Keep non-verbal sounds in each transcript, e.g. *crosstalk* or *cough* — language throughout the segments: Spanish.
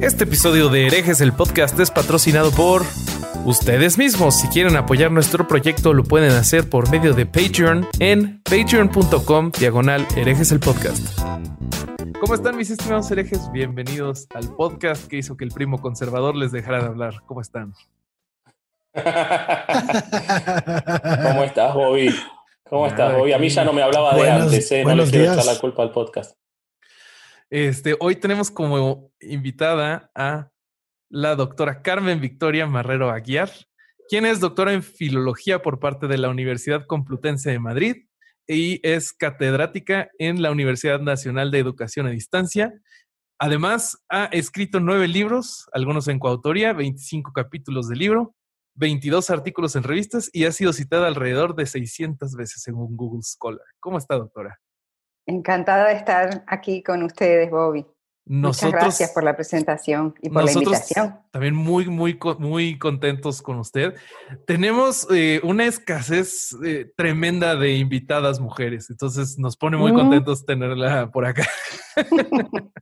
Este episodio de Herejes, el podcast, es patrocinado por ustedes mismos. Si quieren apoyar nuestro proyecto, lo pueden hacer por medio de Patreon en patreon.com diagonal herejes el podcast. ¿Cómo están mis estimados herejes? Bienvenidos al podcast que hizo que el primo conservador les dejara de hablar. ¿Cómo están? *laughs* ¿Cómo estás, Bobby? ¿Cómo estás, Bobby? A mí ya no me hablaba de Buenos- antes, ¿eh? No le buenos quiero días. echar la culpa al podcast. Este, hoy tenemos como invitada a la doctora Carmen Victoria Marrero Aguiar, quien es doctora en filología por parte de la Universidad Complutense de Madrid y es catedrática en la Universidad Nacional de Educación a Distancia. Además, ha escrito nueve libros, algunos en coautoría, 25 capítulos de libro, 22 artículos en revistas y ha sido citada alrededor de 600 veces según Google Scholar. ¿Cómo está, doctora? Encantada de estar aquí con ustedes, Bobby. Muchas gracias por la presentación y por la invitación. También muy, muy, muy contentos con usted. Tenemos eh, una escasez eh, tremenda de invitadas mujeres, entonces nos pone muy Mm. contentos tenerla por acá. *laughs*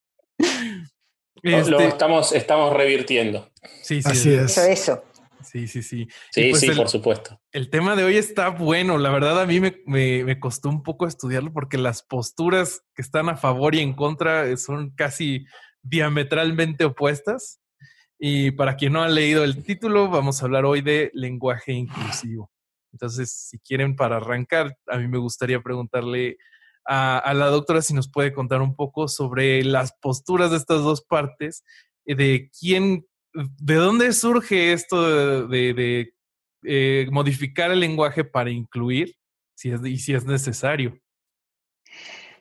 Lo Este, estamos, estamos revirtiendo. sí, sí, Así Eso, es. eso. Sí, sí, sí. Y Sí, pues sí, el- por supuesto. El tema de hoy está bueno. La verdad, a mí me, me- me costó un poco estudiarlo porque las posturas que están a favor y en contra eh, son casi diametralmente opuestas. Y para quien no ha leído el título, vamos a hablar hoy de lenguaje inclusivo. Entonces, si quieren, para arrancar, a mí me gustaría preguntarle a, a la doctora si nos puede contar un poco sobre las posturas de estas dos partes, eh, de quién, de dónde surge esto de- eh, modificar el lenguaje para incluir si es, y si es necesario.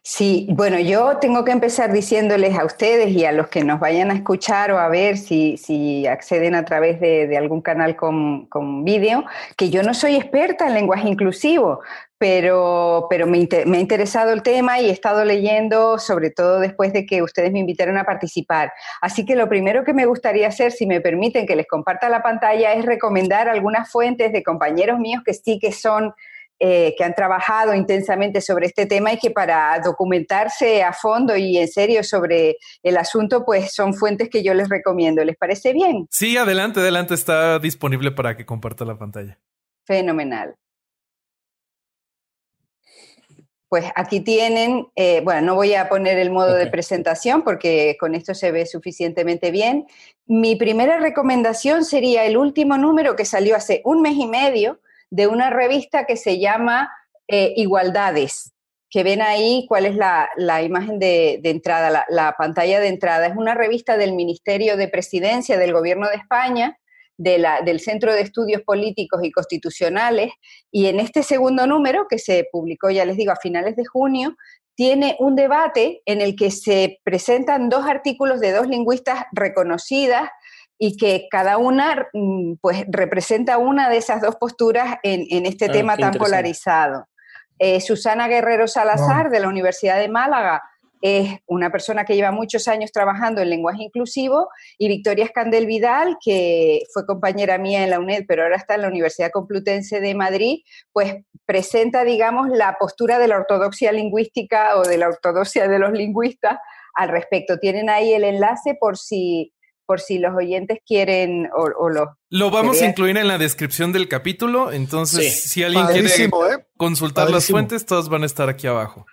Sí, bueno, yo tengo que empezar diciéndoles a ustedes y a los que nos vayan a escuchar o a ver si, si acceden a través de, de algún canal con, con vídeo, que yo no soy experta en lenguaje inclusivo, pero, pero me, inte- me ha interesado el tema y he estado leyendo, sobre todo después de que ustedes me invitaron a participar. Así que lo primero que me gustaría hacer, si me permiten que les comparta la pantalla, es recomendar algunas fuentes de compañeros míos que sí que son eh, que han trabajado intensamente sobre este tema y que para documentarse a fondo y en serio sobre el asunto, pues son fuentes que yo les recomiendo. ¿Les parece bien? Sí, adelante, adelante, está disponible para que comparta la pantalla. Fenomenal. Pues aquí tienen, eh, bueno, no voy a poner el modo de presentación porque con esto se ve suficientemente bien. Mi primera recomendación sería el último número que salió hace un mes y medio de una revista que se llama eh, Igualdades, que ven ahí cuál es la, la imagen de, entrada, la, la pantalla de entrada. Es una revista del Ministerio de Presidencia del Gobierno de España, de la- del Centro de Estudios Políticos y Constitucionales, y en este segundo número, que se publicó, ya les digo, a finales de junio, tiene un debate en el que se presentan dos artículos de dos lingüistas reconocidas y que cada una mm, pues, representa una de esas dos posturas en, en este Ah, tema tan polarizado. Eh, Susana Guerrero Salazar, de la Universidad de Málaga, es una persona que lleva muchos años trabajando en lenguaje inclusivo, y Victoria Escandel Vidal, que fue compañera mía en la UNED, pero ahora está en la Universidad Complutense de Madrid, pues presenta, digamos, la postura de la ortodoxia lingüística o de la ortodoxia de los lingüistas al respecto. Tienen ahí el enlace por si, por si los oyentes quieren o, o los... Lo vamos a incluir en la descripción del capítulo, entonces Sí. si alguien quiere ¿eh? consultar las fuentes, todas van a estar aquí abajo.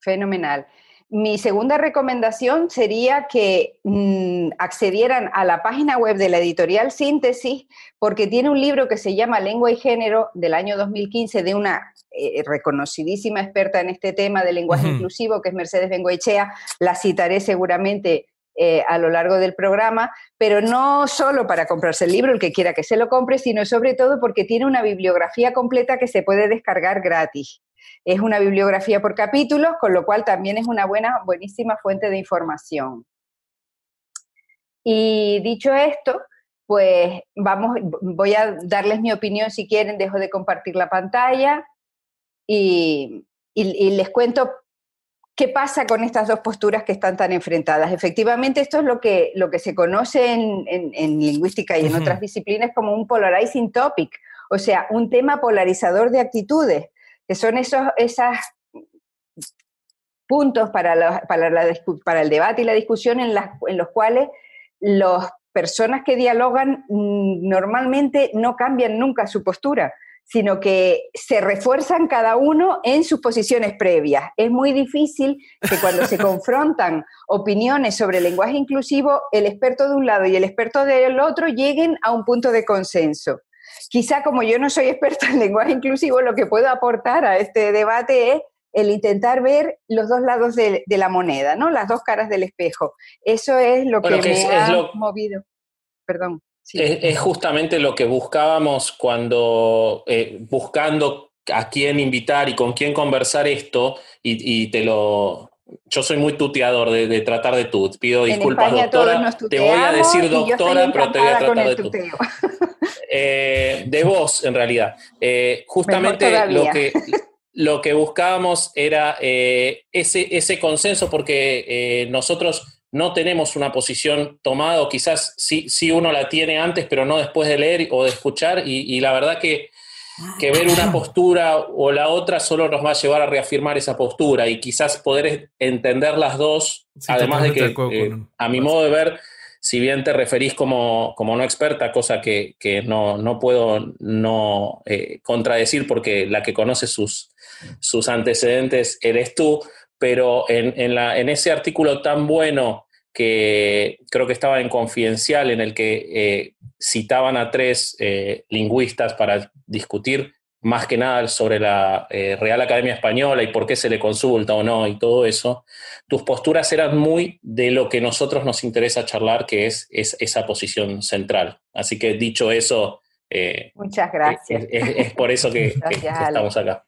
Fenomenal. Mi segunda recomendación sería que mm, accedieran a la página web de la editorial Síntesis, porque tiene un libro que se llama Lengua y Género del año 2015 de una eh, reconocidísima experta en este tema de lenguaje inclusivo, que es Mercedes Bengoechea. La citaré seguramente eh, a lo largo del programa, pero no solo para comprarse el libro, el que quiera que se lo compre, sino sobre todo porque tiene una bibliografía completa que se puede descargar gratis. Es una bibliografía por capítulos, con lo cual también es una buena, buenísima fuente de información. Y dicho esto, pues vamos, voy a darles mi opinión si quieren, dejo de compartir la pantalla y, les cuento qué pasa con estas dos posturas que están tan enfrentadas. Efectivamente, esto es lo que, lo que se conoce en, lingüística y en otras disciplinas como un polarizing topic, o sea, un tema polarizador de actitudes, que son esos puntos para, para, el debate y la discusión en, en los cuales las personas que dialogan mm, normalmente no cambian nunca su postura, sino que se refuerzan cada uno en sus posiciones previas. Es muy difícil que cuando se *laughs* confrontan opiniones sobre el lenguaje inclusivo, el experto de un lado y el experto del otro lleguen a un punto de consenso. Quizá como yo no soy experta en lenguaje inclusivo, lo que puedo aportar a este debate es el intentar ver los dos lados de, la moneda, ¿no? Las dos caras del espejo. Eso es lo que, me ha movido. Perdón. Es, justamente lo que buscábamos cuando, eh, buscando a quién invitar y con quién conversar esto, y, te lo... Yo soy muy tuteador de, tratar de tú. Pido disculpas, doctora. Te voy a decir doctora, pero te voy a tratar de tú. *laughs* Eh, de vos, en realidad. Eh, justamente lo que, lo que buscábamos era ese, ese consenso, porque nosotros no tenemos una posición tomada, o quizás sí, sí, uno la tiene antes, pero no después de leer o de escuchar, y, la verdad que, ver una postura o la otra solo nos va a llevar a reafirmar esa postura y quizás poder entender las dos, además de que eh, a mi modo de ver, si bien te referís como, como no experta, cosa que, no, puedo no eh, contradecir porque la que conoce sus, sus antecedentes eres tú, pero en, la, en ese artículo tan bueno que creo que estaba en Confidencial, en el que eh, citaban a tres eh, lingüistas para discutir más que nada sobre la eh, Real Academia Española y por qué se le consulta o no y todo eso, tus posturas eran muy de lo que nosotros nos interesa charlar, que es, esa posición central. Así que dicho eso... Muchas gracias. Es, por eso que estamos acá.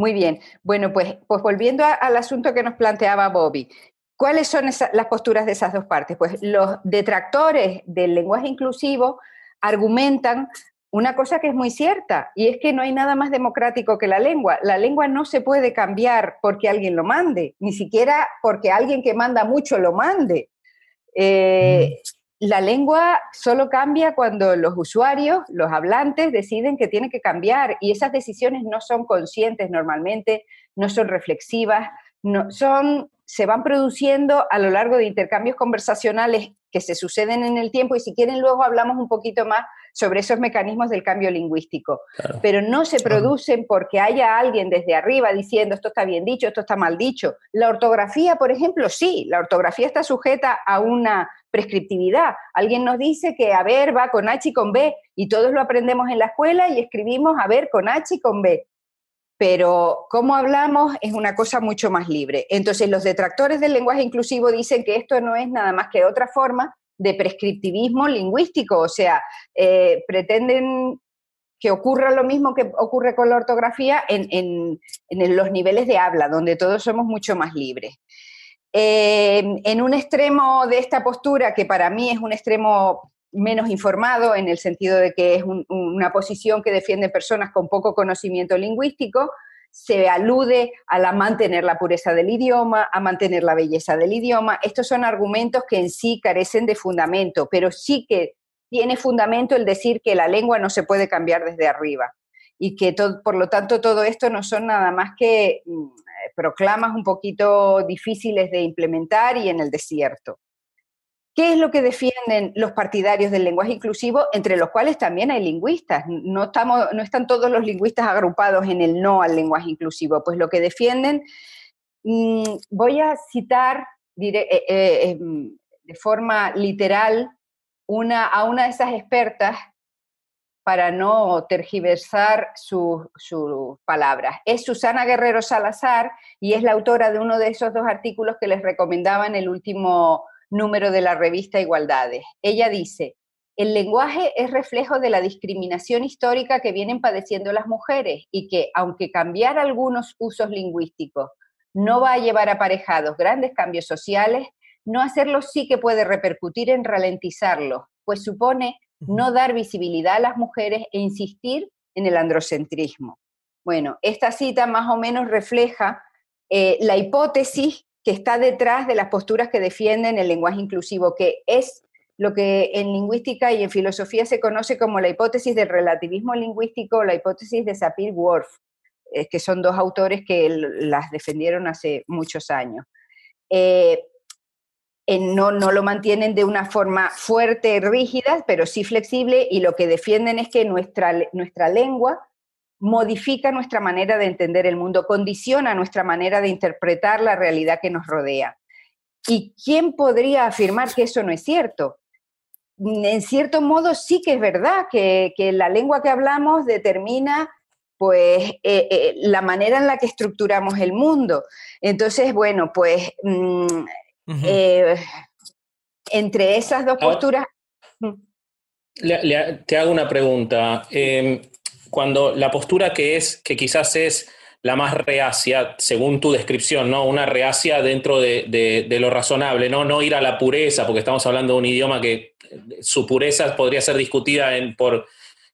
Muy bien. Bueno, pues, pues volviendo al asunto que nos planteaba Bobby. ¿Cuáles son las posturas de esas dos partes? Pues los detractores del lenguaje inclusivo argumentan una cosa que es muy cierta, y es que no hay nada más democrático que la lengua. La lengua no se puede cambiar porque alguien lo mande, ni siquiera porque alguien que manda mucho lo mande. Eh, mm la lengua solo cambia cuando los usuarios, los hablantes, deciden que tiene que cambiar y esas decisiones no son conscientes normalmente, no son reflexivas, no, son, se van produciendo a lo largo de intercambios conversacionales que se suceden en el tiempo y si quieren luego hablamos un poquito más sobre esos mecanismos del cambio lingüístico. Pero no se producen porque haya alguien desde arriba diciendo esto está bien dicho, esto está mal dicho. La ortografía, por ejemplo, sí, la ortografía está sujeta a una prescriptividad. Alguien nos dice que a ver va con H y con B y todos lo aprendemos en la escuela y escribimos a ver con H y con B. Pero cómo hablamos es una cosa mucho más libre. Entonces los detractores del lenguaje inclusivo dicen que esto no es nada más que otra forma de prescriptivismo lingüístico, o sea, eh, pretenden que ocurra lo mismo que ocurre con la ortografía en, en los niveles de habla, donde todos somos mucho más libres. Eh, en un extremo de esta postura, que para mí es un extremo menos informado, en el sentido de que es una posición que defiende personas con poco conocimiento lingüístico, se alude a la mantener la pureza del idioma, a mantener la belleza del idioma. Estos son argumentos que en sí carecen de fundamento, pero sí que tiene fundamento el decir que la lengua no se puede cambiar desde arriba y que por lo tanto todo esto no son nada más que mm, proclamas un poquito difíciles de implementar y en el desierto. ¿Qué es lo que defienden los partidarios del lenguaje inclusivo, entre los cuales también hay lingüistas? No, estamos, no están todos los lingüistas agrupados en el no al lenguaje inclusivo. Pues lo que defienden, mm, voy a citar eh, eh, em, de forma literal una, a una de esas expertas para no tergiversar sus palabras. Es Susana Guerrero Salazar y es la autora de uno de esos dos artículos que les recomendaba en el último número de la revista Igualdades. Ella dice, el lenguaje es reflejo de la discriminación histórica que vienen padeciendo las mujeres y que, aunque cambiar algunos usos lingüísticos no va a llevar aparejados grandes cambios sociales, no hacerlo sí que puede repercutir en ralentizarlo, pues supone no dar visibilidad a las mujeres e insistir en el androcentrismo. Bueno, esta cita más o menos refleja eh, la hipótesis que está detrás de las posturas que defienden el lenguaje inclusivo, que es lo que en lingüística y en filosofía se conoce como la hipótesis del relativismo lingüístico o la hipótesis de Sapir-Whorf, eh, que son dos autores que las defendieron hace muchos años. Eh, no, no, lo mantienen de una forma fuerte, rígida, pero sí flexible, y lo que defienden es que nuestra, nuestra lengua modifica nuestra manera de entender el mundo, condiciona nuestra manera de interpretar la realidad que nos rodea. ¿Y quién podría afirmar que eso no es cierto? En cierto modo sí que es verdad que, la lengua que hablamos determina pues eh, eh, la manera en la que estructuramos el mundo. Entonces, bueno, pues eh, entre esas dos posturas... Mm. te hago una pregunta. Em, cuando la postura que es, que quizás es la más reacia, según tu descripción, ¿no? Una reacia dentro de, lo razonable, ¿no? No ir a la pureza, porque estamos hablando de un idioma que su pureza podría ser discutida en, por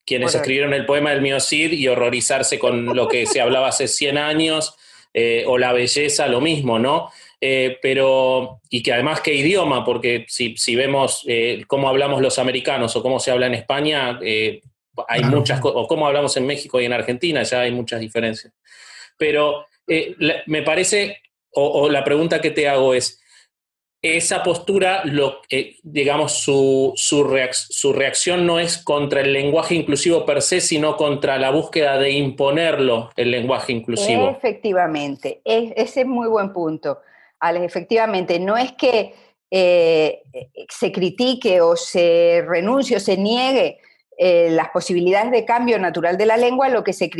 quienes escribieron el poema del Miocid y horrorizarse con lo que se hablaba hace 100 años, eh, o la belleza, lo mismo, ¿no? Eh, pero, y que además qué idioma, porque si, vemos eh, cómo hablamos los americanos o cómo se habla en España, hay muchas cosas, o como hablamos en México y en Argentina, ya hay muchas diferencias. Pero eh, me parece, o, la pregunta que te hago es, esa postura, lo, eh, digamos, su, su, reacción no es contra el lenguaje inclusivo per se, sino contra la búsqueda de imponerlo, el lenguaje inclusivo. Efectivamente, ese es muy buen punto, Alex. Efectivamente, no es que eh, se critique o se renuncie o se niegue eh, las posibilidades de cambio natural de la lengua, lo que, se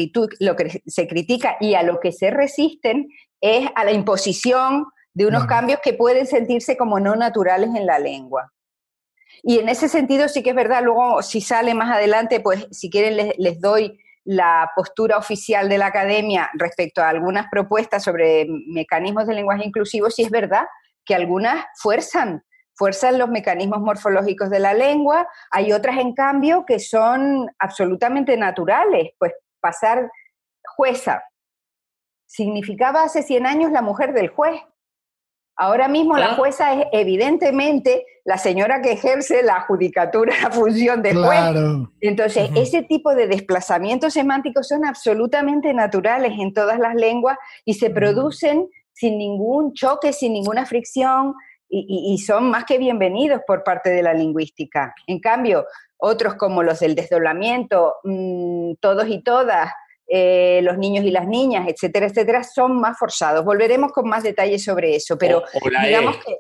lo que se critica y a lo que se resisten es a la imposición de unos cambios que pueden sentirse como no naturales en la lengua. Y en ese sentido sí que es verdad, luego si sale más adelante, pues si quieren les, les doy la postura oficial de la academia respecto a algunas propuestas sobre mecanismos de lenguaje inclusivo, sí es verdad que algunas fuerzan fuerzan los mecanismos morfológicos de la lengua, hay otras en cambio que son absolutamente naturales, pues pasar jueza significaba hace 100 años la mujer del juez. Ahora mismo la ah. jueza es evidentemente la señora que ejerce la judicatura, la función de juez. Entonces, ese tipo de desplazamientos semánticos son absolutamente naturales en todas las lenguas y se producen sin ningún choque, sin ninguna fricción, y, son más que bienvenidos por parte de la lingüística. En cambio, otros como los del desdoblamiento, mm, todos y todas, eh, los niños y las niñas, etcétera, etcétera, son más forzados. Volveremos con más detalles sobre eso, pero o, digamos e. que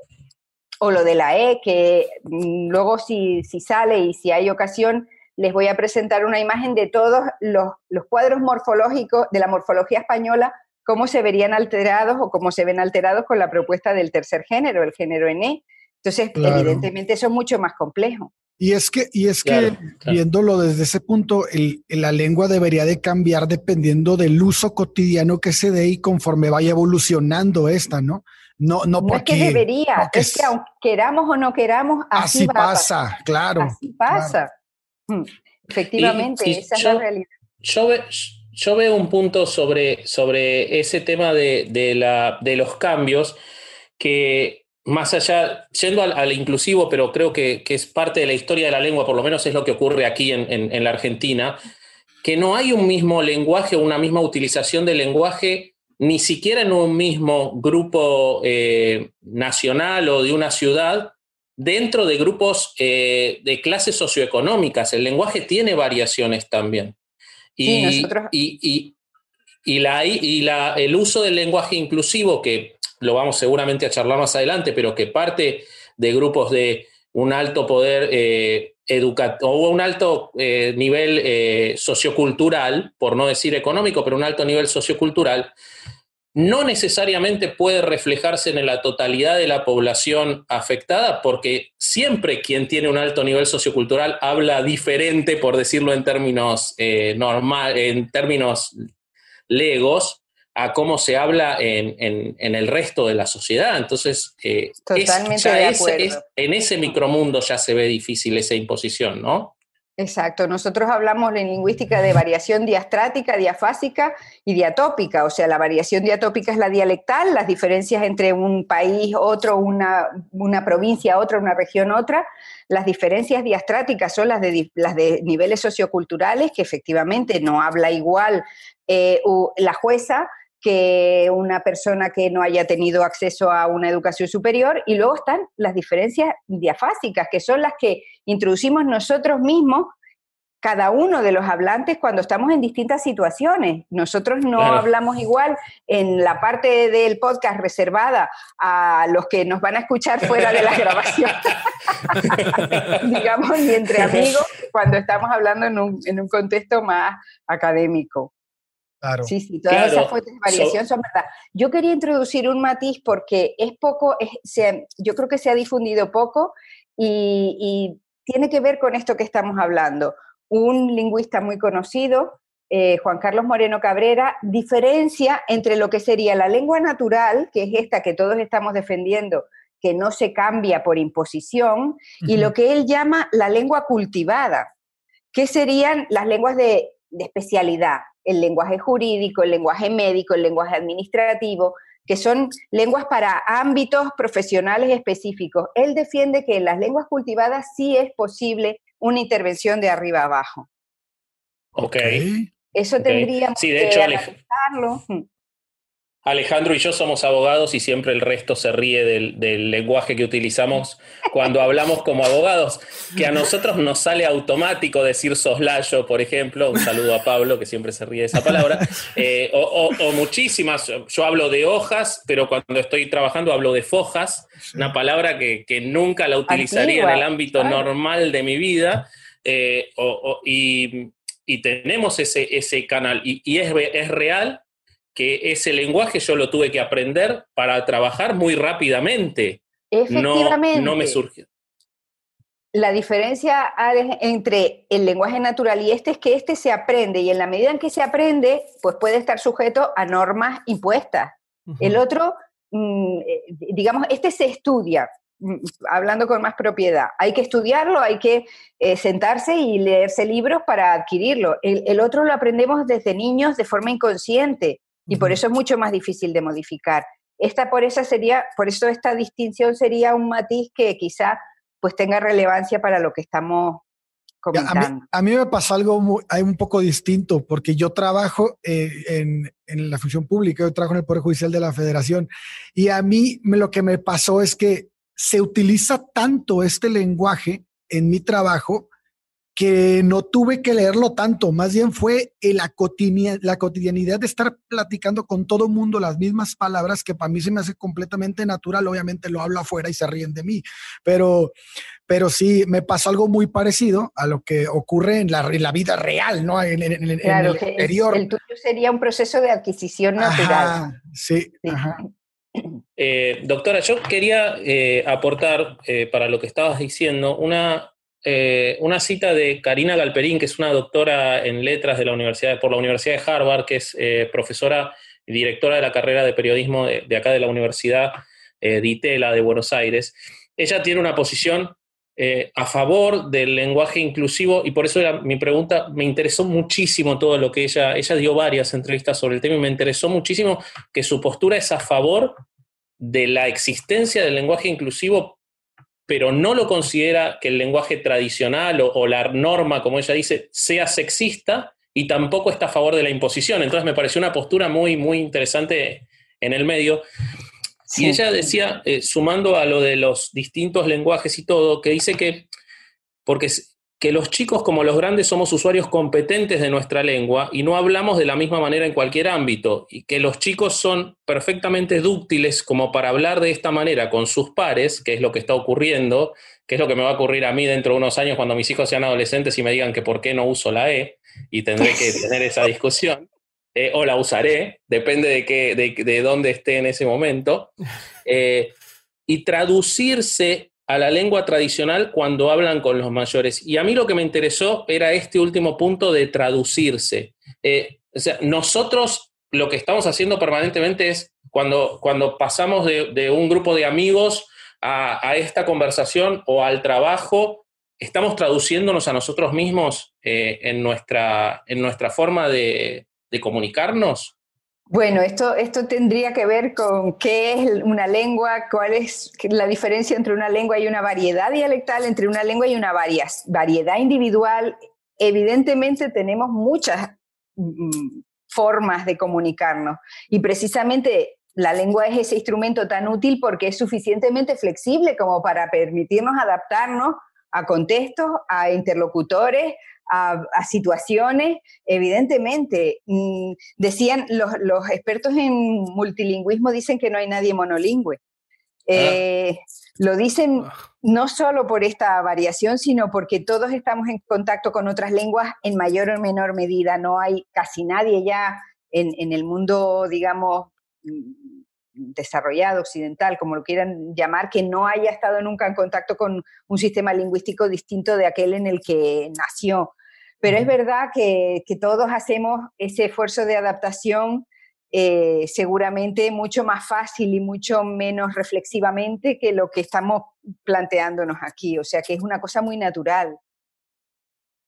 o lo de la E, que mm, luego si, si, sale y si hay ocasión, les voy a presentar una imagen de todos los, los cuadros morfológicos de la morfología española cómo se verían alterados o cómo se ven alterados con la propuesta del tercer género, el género NE. Entonces, evidentemente, eso es mucho más complejo. Y es que, y es que viéndolo desde ese punto, la lengua debería de cambiar dependiendo del uso cotidiano que se dé y conforme vaya evolucionando esta, ¿no? No, no, porque, es que debería, es que aunque queramos o no queramos, así, pasa, claro. Así pasa. Mm, efectivamente, esa es la realidad. Yo, yo veo un punto sobre, sobre ese tema de, la, de, los cambios que más allá, yendo al, inclusivo, pero creo que, es parte de la historia de la lengua, por lo menos es lo que ocurre aquí en, la Argentina, que no hay un mismo lenguaje o una misma utilización del lenguaje, ni siquiera en un mismo grupo eh, nacional o de una ciudad, dentro de grupos eh, de clases socioeconómicas. El lenguaje tiene variaciones también. Y, y, y, la, y la, el uso del lenguaje inclusivo, que lo vamos seguramente a charlar más adelante, pero que parte de grupos de un alto poder eh, educativo o un alto eh, nivel eh, sociocultural, por no decir económico, pero un alto nivel sociocultural, no necesariamente puede reflejarse en la totalidad de la población afectada, porque siempre quien tiene un alto nivel sociocultural habla diferente, por decirlo en términos eh, normal, en términos legos, a cómo se habla en, el resto de la sociedad. Entonces, eh, Totalmente de acuerdo. en ese micromundo ya se ve difícil esa imposición, ¿no? Exacto, nosotros hablamos en lingüística de variación diastrática, diafásica y diatópica, o sea, la variación diatópica es la dialectal, las diferencias entre un país, otro, una, una provincia, otra, una región, otra. Las diferencias diastráticas son las de, las de niveles socioculturales, que efectivamente no habla igual eh, la jueza que una persona que no haya tenido acceso a una educación superior y luego están las diferencias diafásicas, que son las que introducimos nosotros mismos cada uno de los hablantes cuando estamos en distintas situaciones. Nosotros no hablamos igual en la parte del podcast reservada a los que nos van a escuchar fuera de la *laughs* grabación, *laughs* digamos, y entre amigos, cuando estamos hablando en un, en un contexto más académico. Sí, sí, todas esas fuentes de variación son verdad. Yo quería introducir un matiz porque es poco, yo creo que se ha difundido poco y, tiene que ver con esto que estamos hablando. Un lingüista muy conocido, eh, Juan Carlos Moreno Cabrera, diferencia entre lo que sería la lengua natural, que es esta que todos estamos defendiendo, que no se cambia por imposición, y lo que él llama la lengua cultivada, que serían las lenguas de especialidad, el lenguaje jurídico, el lenguaje médico, el lenguaje administrativo, que son lenguas para ámbitos profesionales específicos. Él defiende que en las lenguas cultivadas sí es posible una intervención de arriba abajo. Ok. Eso tendría sí, de hecho, Alejandro y yo somos abogados y siempre el resto se ríe del, lenguaje que utilizamos cuando hablamos como abogados, que a nosotros nos sale automático decir soslayo, por ejemplo, un saludo a Pablo, que siempre se ríe de esa palabra, eh, o, muchísimas, yo hablo de hojas, pero cuando estoy trabajando hablo de fojas, una palabra que, nunca la utilizaría en el ámbito normal de mi vida, eh, y, tenemos ese, ese canal, y, y es, es real que ese lenguaje yo lo tuve que aprender para trabajar muy rápidamente. Efectivamente. No, me surgió. La diferencia entre el lenguaje natural y este es que este se aprende y en la medida en que se aprende, pues puede estar sujeto a normas impuestas. El otro, mm, eh, digamos, este se estudia, mm, hablando con más propiedad. Hay que estudiarlo, hay que eh, sentarse y leerse libros para adquirirlo. el, otro lo aprendemos desde niños de forma inconsciente y por eso es mucho más difícil de modificar. Esta por esa sería, por eso esta distinción sería un matiz que quizá pues tenga relevancia para lo que estamos comentando. A mí, me pasa algo muy, un poco distinto, porque yo trabajo eh, en, en, la función pública, yo trabajo en el Poder Judicial de la Federación, y a mí lo que me pasó es que se utiliza tanto este lenguaje en mi trabajo que no tuve que leerlo tanto, más bien fue la, la cotidianidad de estar platicando con todo el mundo las mismas palabras que para mí se me hace completamente natural, obviamente lo hablo afuera y se ríen de mí, pero, pero sí me pasa algo muy parecido a lo que ocurre en la, la vida real, ¿no? En, el exterior. El, tuyo sería un proceso de adquisición natural. sí, eh, doctora, yo quería eh, aportar eh, para lo que estabas diciendo una eh, una cita de Karina Galperín, que es una doctora en letras de la universidad, por la Universidad de Harvard, que es eh, profesora y directora de la carrera de periodismo de, acá de la Universidad eh, de Itela de Buenos Aires. Ella tiene una posición a favor del lenguaje inclusivo y por eso era mi pregunta, me interesó muchísimo todo lo que ella, ella dio varias entrevistas sobre el tema y me interesó muchísimo que su postura es a favor de la existencia del lenguaje inclusivo pero no lo considera que el lenguaje tradicional o, la norma, como ella dice, sea sexista y tampoco está a favor de la imposición. Entonces me pareció una postura muy, muy interesante en el medio. Y ella decía, eh, sumando a lo de los distintos lenguajes y todo, que dice que, porque que los chicos como los grandes somos usuarios competentes de nuestra lengua y no hablamos de la misma manera en cualquier ámbito, y que los chicos son perfectamente dúctiles como para hablar de esta manera con sus pares, que es lo que está ocurriendo, que es lo que me va a ocurrir a mí dentro de unos años cuando mis hijos sean adolescentes y me digan que por qué no uso la E, y tendré que *laughs* tener esa discusión. Eh, o la usaré, depende de, qué, de, dónde esté en ese momento, *laughs* eh, y traducirse a la lengua tradicional cuando hablan con los mayores. Y a mí lo que me interesó era este último punto de traducirse. Eh, o sea, nosotros lo que estamos haciendo permanentemente es cuando, cuando pasamos de, un grupo de amigos a, esta conversación o al trabajo, estamos traduciéndonos a nosotros mismos eh, en, nuestra, en nuestra forma de, de comunicarnos. Bueno, esto, esto tendría que ver con qué es una lengua, cuál es la diferencia entre una lengua y una variedad dialectal, entre una lengua y una variedad individual. Evidentemente tenemos muchas mm, formas de comunicarnos y precisamente la lengua es ese instrumento tan útil porque es suficientemente flexible como para permitirnos adaptarnos a contextos, a interlocutores, a, situaciones, evidentemente. Mm, decían, los, expertos en multilingüismo dicen que no hay nadie monolingüe. Eh, lo dicen ah. no solo por esta variación, sino porque todos estamos en contacto con otras lenguas en mayor o menor medida. No hay casi nadie ya en, en el mundo, digamos, desarrollado, occidental, como lo quieran llamar, que no haya estado nunca en contacto con un sistema lingüístico distinto de aquel en el que nació. Pero es verdad que, todos hacemos ese esfuerzo de adaptación eh, seguramente mucho más fácil y mucho menos reflexivamente que lo que estamos planteándonos aquí. O sea que es una cosa muy natural.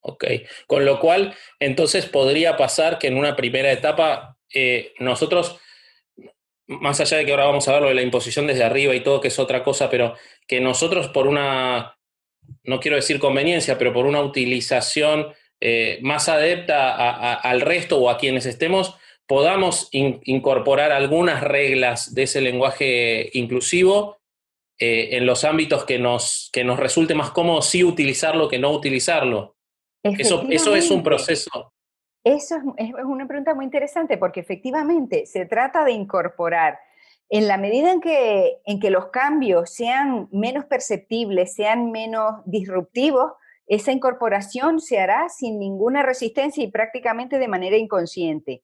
Ok, con lo cual entonces podría pasar que en una primera etapa eh, nosotros más allá de que ahora vamos a ver lo de la imposición desde arriba y todo, que es otra cosa, pero que nosotros por una, no quiero decir conveniencia, pero por una utilización eh, más adepta al resto o a quienes estemos, podamos incorporar algunas reglas de ese lenguaje inclusivo eh, en los ámbitos que nos, que nos resulte más cómodo sí utilizarlo que no utilizarlo. Eso, eso es un proceso. Eso es, una pregunta muy interesante porque efectivamente se trata de incorporar en la medida en que, en que los cambios sean menos perceptibles, sean menos disruptivos, esa incorporación se hará sin ninguna resistencia y prácticamente de manera inconsciente.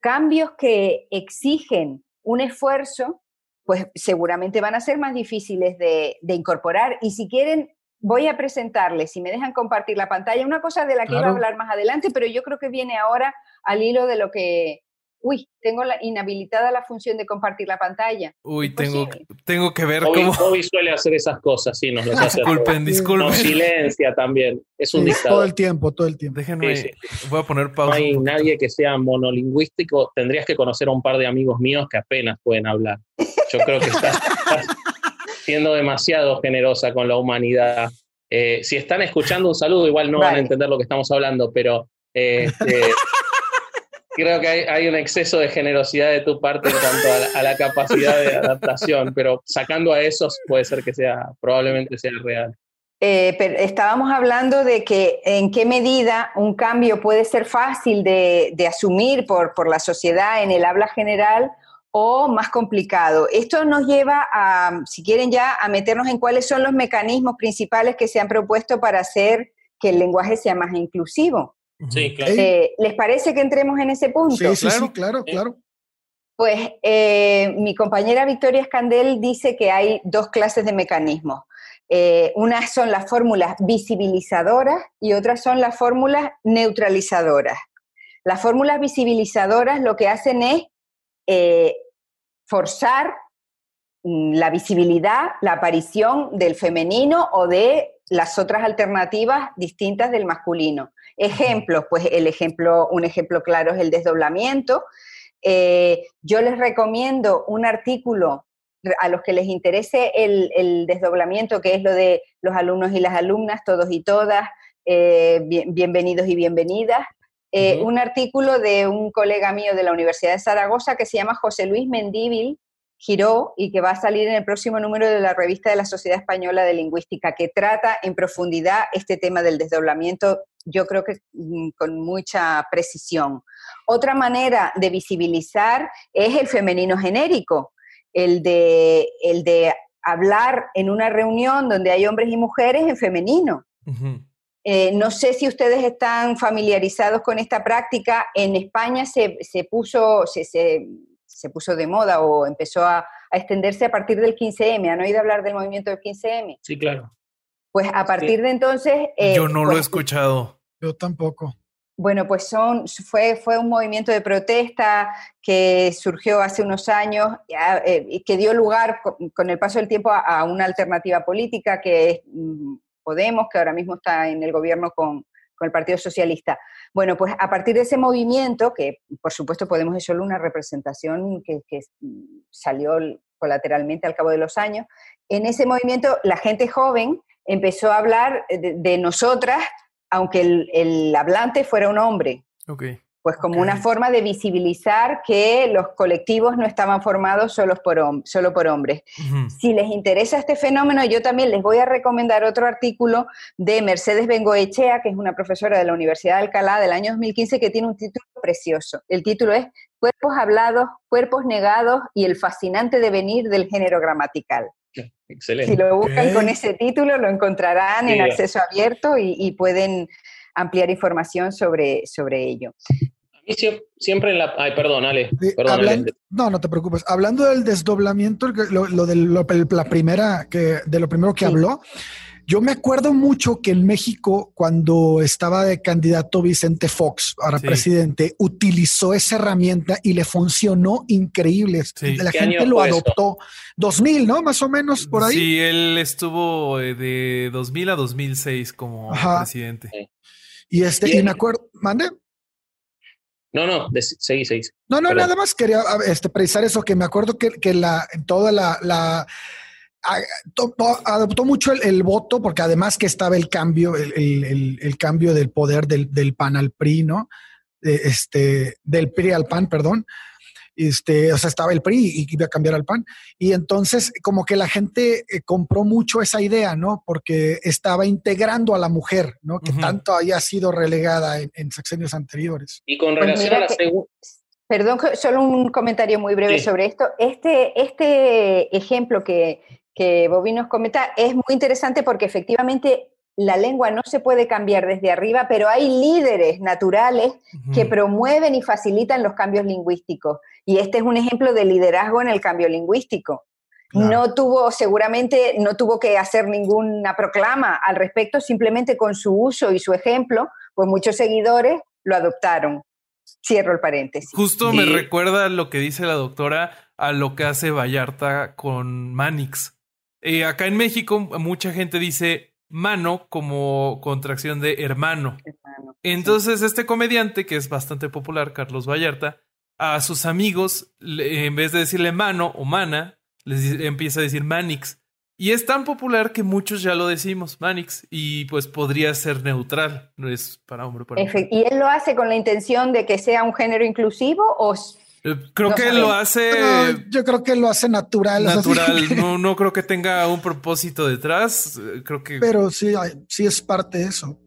Cambios que exigen un esfuerzo, pues seguramente van a ser más difíciles de, de incorporar. Y si quieren voy a presentarles, si me dejan compartir la pantalla, una cosa de la que iba a hablar más adelante, pero yo creo que viene ahora al hilo de lo que... Uy, tengo la, inhabilitada la función de compartir la pantalla. Uy, tengo, tengo que ver cómo... *laughs* Bobby suele hacer esas cosas, sí, nos las hace. Disculpen, disculpen. Nos silencia también, es un Todo el tiempo, todo el tiempo. Déjenme, voy a poner pausa. No hay nadie que sea monolingüístico, tendrías que conocer a un par de amigos míos que apenas pueden hablar. Yo creo que estás siendo demasiado generosa con la humanidad. Eh, si están escuchando un saludo, igual no van a entender lo que estamos hablando, pero este, *laughs* creo que hay, un exceso de generosidad de tu parte en cuanto a la, capacidad de adaptación, pero sacando a esos puede ser que sea, probablemente sea real. Eh, estábamos hablando de que en qué medida un cambio puede ser fácil de, de asumir por, por la sociedad en el habla general o más complicado. Esto nos lleva a, si quieren ya, a meternos en cuáles son los mecanismos principales que se han propuesto para hacer que el lenguaje sea más inclusivo. Sí, claro. Eh, ¿Les parece que entremos en ese punto? Sí, sí, sí claro, claro. Pues eh, mi compañera Victoria Escandel dice que hay dos clases de mecanismos. Eh, unas son las fórmulas visibilizadoras y otras son las fórmulas neutralizadoras. Las fórmulas visibilizadoras lo que hacen es eh, forzar mm, la visibilidad, la aparición del femenino o de las otras alternativas distintas del masculino. Ejemplos, pues el ejemplo, un ejemplo claro es el desdoblamiento. Eh, yo les recomiendo un artículo a los que les interese el, desdoblamiento, que es lo de los alumnos y las alumnas, todos y todas, eh, bienvenidos y bienvenidas, eh, un artículo de un colega mío de la Universidad de Zaragoza que se llama José Luis Mendíbil Giró y que va a salir en el próximo número de la revista de la Sociedad Española de Lingüística, que trata en profundidad este tema del desdoblamiento, yo creo que mm, con mucha precisión. Otra manera de visibilizar es el femenino genérico, el de, el de hablar en una reunión donde hay hombres y mujeres en femenino. Eh, no sé si ustedes están familiarizados con esta práctica. En España se, puso, se, puso de moda o empezó a, extenderse a partir del 15M. ¿Han oído hablar del movimiento del 15M? Sí, claro. Pues a partir de entonces... Eh, Yo no lo he pues, escuchado. Yo tampoco. Bueno, pues son, fue, fue un movimiento de protesta que surgió hace unos años eh, y que dio lugar con, el paso del tiempo a, una alternativa política que es mm, Podemos, que ahora mismo está en el gobierno con, el Partido Socialista. Bueno, pues a partir de ese movimiento, que por supuesto Podemos es una representación que, salió colateralmente al cabo de los años, en ese movimiento la gente joven empezó a hablar de nosotras aunque el, hablante fuera un hombre. Pues como una forma de visibilizar que los colectivos no estaban formados solo por, solo por hombres. Si les interesa este fenómeno, yo también les voy a recomendar otro artículo de Mercedes Bengoechea, que es una profesora de la Universidad de Alcalá del año 2015, que tiene un título precioso. El título es Cuerpos hablados, cuerpos negados y el fascinante devenir del género gramatical. Excelente. Si lo buscan con ese título, lo encontrarán en acceso abierto y, pueden ampliar información sobre, sobre ello. Mí siempre en la... Ay, perdón, Ale. no, no te preocupes. Hablando del desdoblamiento, lo, de la primera, que, de lo primero que habló, yo me acuerdo mucho que en México, cuando estaba de candidato Vicente Fox, ahora presidente, utilizó esa herramienta y le funcionó increíble. La gente lo adoptó. 2000, ¿no? Más o menos por ahí. Sí, él estuvo eh, de 2000 a 2006 como presidente. Y este, y, me acuerdo, ¿mande? No, no, seguí, seguí. No, no, nada más quería este, precisar eso, que me acuerdo que, que la, toda la adoptó mucho el, voto, porque además que estaba el cambio, el, cambio del poder del, PAN al PRI, ¿no? Este, del PRI al PAN, perdón. Este, o sea, estaba el PRI y iba a cambiar al PAN. Y entonces, como que la gente eh, compró mucho esa idea, ¿no? Porque estaba integrando a la mujer, ¿no? Que tanto había sido relegada en, sexenios anteriores. Y con pues relación a la segunda. Perdón, solo un comentario muy breve sobre esto. Este, este ejemplo que, que Bobby nos comenta es muy interesante porque efectivamente la lengua no se puede cambiar desde arriba, pero hay líderes naturales que promueven y facilitan los cambios lingüísticos. Y este es un ejemplo de liderazgo en el cambio lingüístico. No tuvo, seguramente, no tuvo que hacer ninguna proclama al respecto, simplemente con su uso y su ejemplo, pues muchos seguidores lo adoptaron. Cierro el paréntesis. Justo me recuerda lo que dice la doctora a lo que hace Vallarta con Manix. Eh, acá en México mucha gente dice mano como contracción de hermano. Entonces este comediante, que es bastante popular, Carlos Vallarta, a sus amigos, en vez de decirle mano o mana, les empieza a decir manix. Y es tan popular que muchos ya lo decimos, Manix, y pues podría ser neutral, no es para hombre. Para ¿Y él lo hace con la intención de que sea un género inclusivo o eh, creo que lo hace. yo creo que lo hace natural. Natural. *laughs* no, no creo que tenga un propósito detrás. Eh, creo que. Pero sí, sí es parte de eso.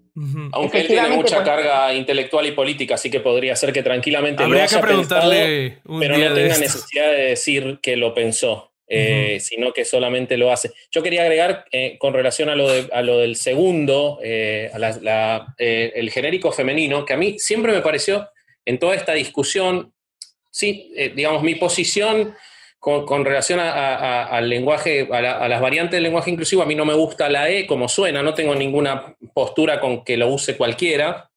Aunque él tiene mucha pues. carga intelectual y política, así que podría ser que tranquilamente Habría que preguntarle pero no tenga necesidad de decir que lo pensó, eh, sino que solamente lo hace. Yo quería agregar con relación a lo, a lo del segundo, a el genérico femenino, que a mí siempre me pareció en toda esta discusión sí, eh, digamos, mi posición con, relación al lenguaje, a, las variantes del lenguaje inclusivo, a mí no me gusta la E como suena, no tengo ninguna postura con que lo use cualquiera,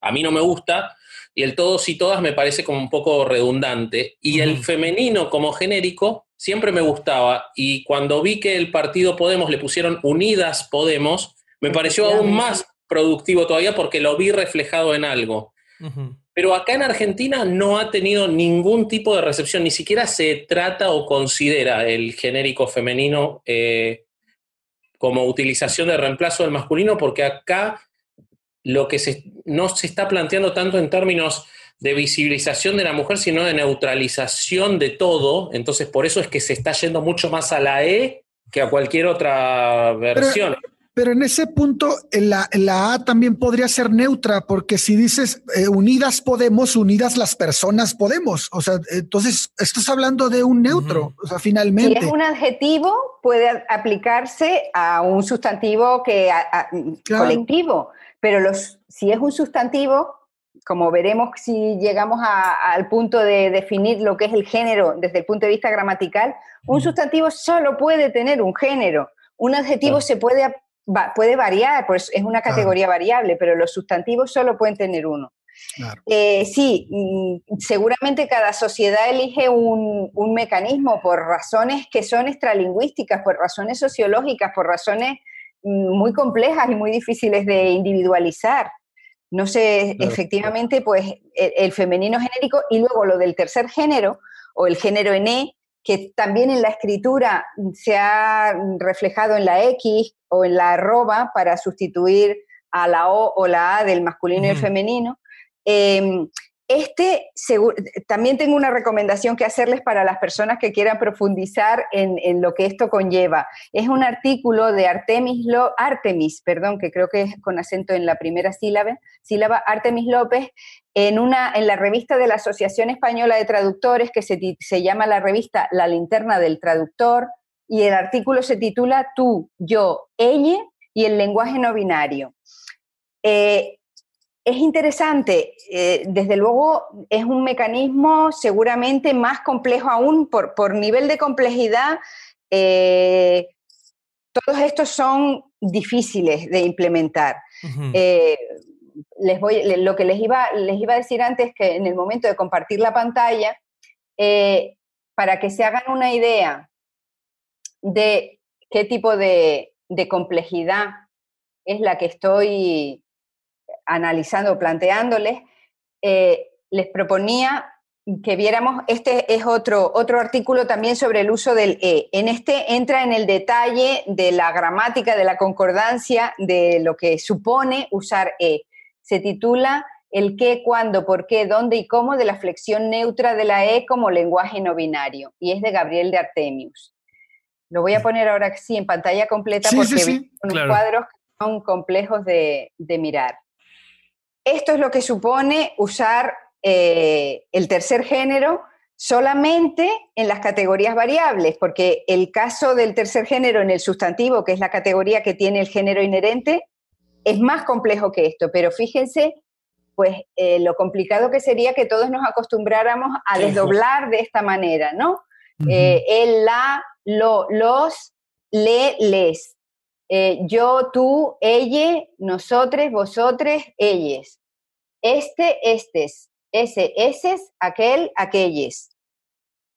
a mí no me gusta, y el todos y todas me parece como un poco redundante, y el femenino como genérico siempre me gustaba, y cuando vi que el partido Podemos le pusieron Unidas Podemos, me pareció aún más productivo todavía porque lo vi reflejado en algo. Pero acá en Argentina no ha tenido ningún tipo de recepción, ni siquiera se trata o considera el genérico femenino eh, como utilización de reemplazo del masculino, porque acá lo que no se está planteando tanto en términos de visibilización de la mujer, sino de neutralización de todo. Entonces, por eso es que se está yendo mucho más a la E que a cualquier otra versión. Pero en ese punto, la, la A también podría ser neutra, porque si dices eh, unidas podemos, unidas las personas podemos. O sea, entonces estás hablando de un neutro, o sea, finalmente. Si es un adjetivo, puede aplicarse a un sustantivo que colectivo, pero los, si es un sustantivo, como veremos si llegamos al punto de definir lo que es el género desde el punto de vista gramatical, un sustantivo solo puede tener un género. Un adjetivo se puede puede variar, pues es una categoría variable, pero los sustantivos solo pueden tener uno. Eh, sí, mm, seguramente cada sociedad elige un, mecanismo por razones que son extralingüísticas, por razones sociológicas, por razones mm, muy complejas y muy difíciles de individualizar. No sé, efectivamente, pues el, el, femenino genérico y luego lo del tercer género o el género ene, que también en la escritura se ha reflejado en la X o en la arroba para sustituir a la O o la A del masculino y el femenino. Em, este, también tengo una recomendación que hacerles para las personas que quieran profundizar en, lo que esto conlleva. Es un artículo de Artemis, Artemis, perdón, que creo que con acento en la primera sílaba, sílaba Artemis López, en, una, en la revista de la Asociación Española de Traductores, que se, se llama la revista La Linterna del Traductor, y el artículo se titula Tú, yo, ella y el lenguaje no binario. Eh, es interesante, eh, desde luego es un mecanismo seguramente más complejo aún por, nivel de complejidad. Eh, todos estos son difíciles de implementar. les voy, lo que les iba, les iba a decir antes que en el momento de compartir la pantalla, para que se hagan una idea de qué tipo de, complejidad es la que estoy analizando, planteándoles, eh, les proponía que viéramos, este es otro, otro artículo también sobre el uso del E. En este entra en el detalle de la gramática, de la concordancia, de lo que supone usar E. Se titula El qué, cuándo, por qué, dónde y cómo de la flexión neutra de la E como lenguaje no binario, y es de Gabriel de Artemius. Lo voy a poner ahora sí en pantalla completa porque son cuadros que son complejos de, mirar. Esto es lo que supone usar eh, el tercer género solamente en las categorías variables, porque el caso del tercer género en el sustantivo, que es la categoría que tiene el género inherente, es más complejo que esto, pero fíjense pues eh, lo complicado que sería que todos nos acostumbráramos a desdoblar de esta manera, ¿no? Eh, el, la, lo, los, le, les. Eh, yo, tú, ella, nosotros, vosotros, ellos. Este, estes. Ese, eses, aquel, aquellos.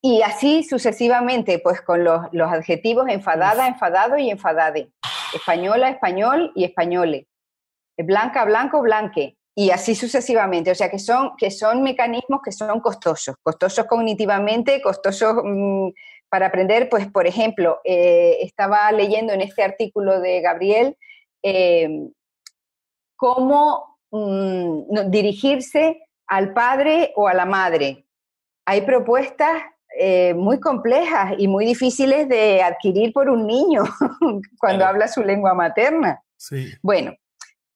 Y así sucesivamente, pues con los, adjetivos enfadada, enfadado y enfadade. Española, español y españole. Blanca, blanco, blanque. Y así sucesivamente. O sea que son, que son mecanismos que son costosos, costosos cognitivamente, costosos mm, para aprender, pues, por ejemplo, eh, estaba leyendo en este artículo de Gabriel em, cómo mm, dirigirse al padre o a la madre. Hay propuestas eh, muy complejas y muy difíciles de adquirir por un niño *laughs* cuando habla su lengua materna. Sí. Bueno,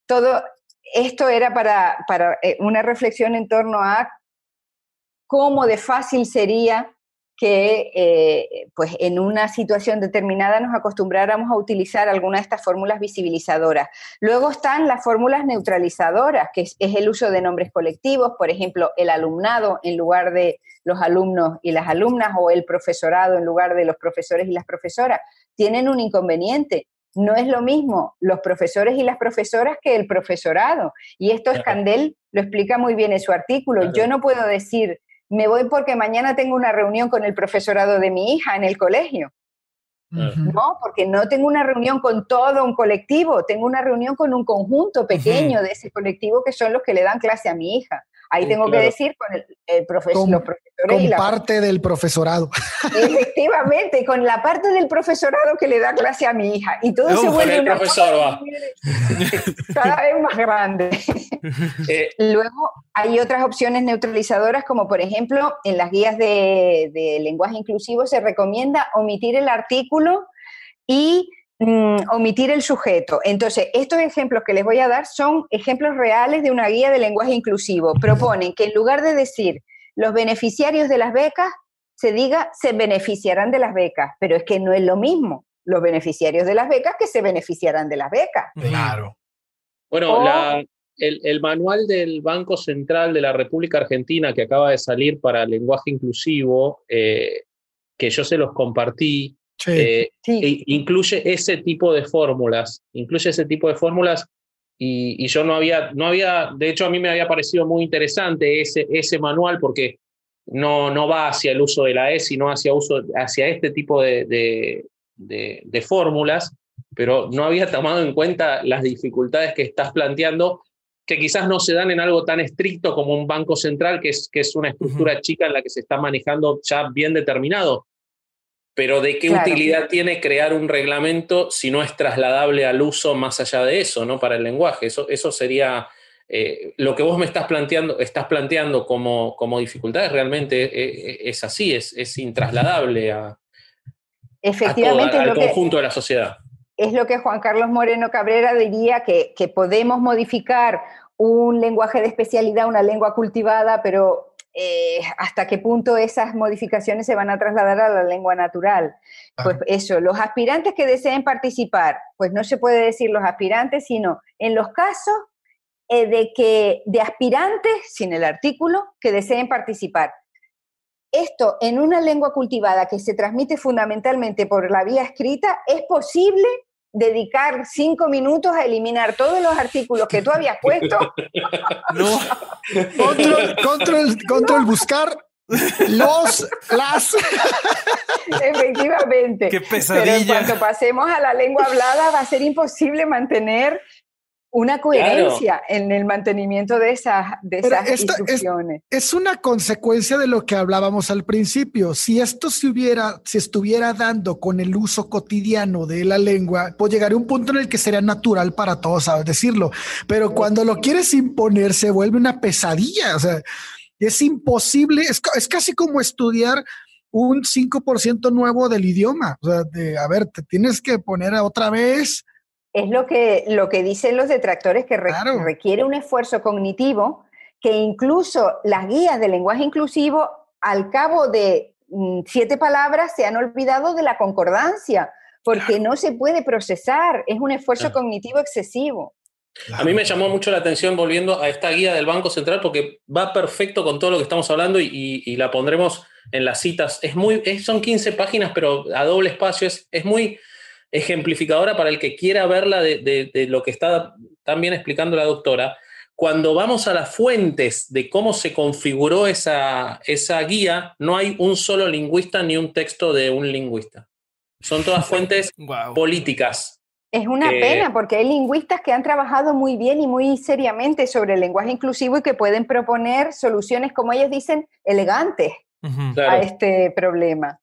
todo esto era para, para eh, una reflexión en torno a cómo de fácil sería que eh, pues en una situación determinada nos acostumbráramos a utilizar alguna de estas fórmulas visibilizadoras. Luego están las fórmulas neutralizadoras, que es, el uso de nombres colectivos, por ejemplo, el alumnado en lugar de los alumnos y las alumnas o el profesorado en lugar de los profesores y las profesoras. Tienen un inconveniente. No es lo mismo los profesores y las profesoras que el profesorado. Y esto Escandel lo explica muy bien en su artículo. Yo no puedo decir me voy porque mañana tengo una reunión con el profesorado de mi hija en el colegio. No, porque no tengo una reunión con todo un colectivo, tengo una reunión con un conjunto pequeño de ese colectivo que son los que le dan clase a mi hija. Ahí tengo que decir con el, profesor, los profesores. Con parte del profesorado. Efectivamente, con la parte del profesorado que le da clase a mi hija. Y todo se vuelve una profesor, cada vez más grande. Eh. Luego hay otras opciones neutralizadoras, como por ejemplo en las guías de, de lenguaje inclusivo se recomienda omitir el artículo y Mm, omitir el sujeto. Entonces, estos ejemplos que les voy a dar son ejemplos reales de una guía de lenguaje inclusivo. Proponen que en lugar de decir los beneficiarios de las becas, se diga se beneficiarán de las becas, pero es que no es lo mismo los beneficiarios de las becas que se beneficiarán de las becas. Claro. Bueno, el, manual del Banco Central de la República Argentina que acaba de salir para lenguaje inclusivo, eh, que yo se los compartí, eh, e incluye ese tipo de fórmulas, incluye ese tipo de fórmulas y, yo no había, no había, de hecho a mí me había parecido muy interesante ese, ese manual porque no, no va hacia el uso de la E, sino hacia, uso, hacia este tipo de, de, de fórmulas, pero no había tomado en cuenta las dificultades que estás planteando que quizás no se dan en algo tan estricto como un banco central, que es, que es una estructura chica en la que se está manejando ya bien determinado. Pero ¿de qué utilidad tiene crear un reglamento si no es trasladable al uso más allá de eso, ¿no? Para el lenguaje. Eso, eso sería eh, lo que vos me estás planteando, estás planteando como, como dificultades, realmente eh, eh, es, así, es, es intrasladable a, Efectivamente, al conjunto de la sociedad es lo que Juan Carlos Moreno Cabrera diría que, podemos modificar un lenguaje de especialidad, una lengua cultivada, pero eh, hasta qué punto esas modificaciones se van a trasladar a la lengua natural. Pues eso, los aspirantes que deseen participar, pues no se puede decir los aspirantes, sino en los casos eh, de que de aspirantes, sin el artículo, que deseen participar. Esto en una lengua cultivada que se transmite fundamentalmente por la vía escrita, es posible dedicar cinco minutos a eliminar todos los artículos que tú habías puesto. *laughs* No. *laughs* control, control, buscar los, las. Efectivamente. Qué pesadilla. Pero en cuanto pasemos a la lengua hablada, va a ser imposible mantener una coherencia en el mantenimiento de esas, de esas instrucciones. Es, una consecuencia de lo que hablábamos al principio. Si esto se hubiera, se estuviera dando con el uso cotidiano de la lengua, pues llegaría un punto en el que sería natural para todos, sabes decirlo. Pero cuando lo quieres imponer, se vuelve una pesadilla. O sea, es imposible. Es, es casi como estudiar un 5% nuevo del idioma. O sea, de, a ver, te tienes que poner otra vez es lo que, lo que dicen los detractores, que requiere un esfuerzo cognitivo, que incluso las guías de lenguaje inclusivo, al cabo de mm, siete palabras, se han olvidado de la concordancia, porque no se puede procesar, es un esfuerzo cognitivo excesivo. A mí me llamó mucho la atención volviendo a esta guía del Banco Central porque va perfecto con todo lo que estamos hablando y, la pondremos en las citas. Es muy, son 15 páginas, pero a doble espacio. Es, es muy, ejemplificadora para el que quiera verla de, lo que está también explicando la doctora. Cuando vamos a las fuentes de cómo se configuró esa, esa guía, no hay un solo lingüista ni un texto de un lingüista. Son todas fuentes políticas. Es una pena porque hay lingüistas que han trabajado muy bien y muy seriamente sobre el lenguaje inclusivo y que pueden proponer soluciones, como ellos dicen, elegantes a este problema.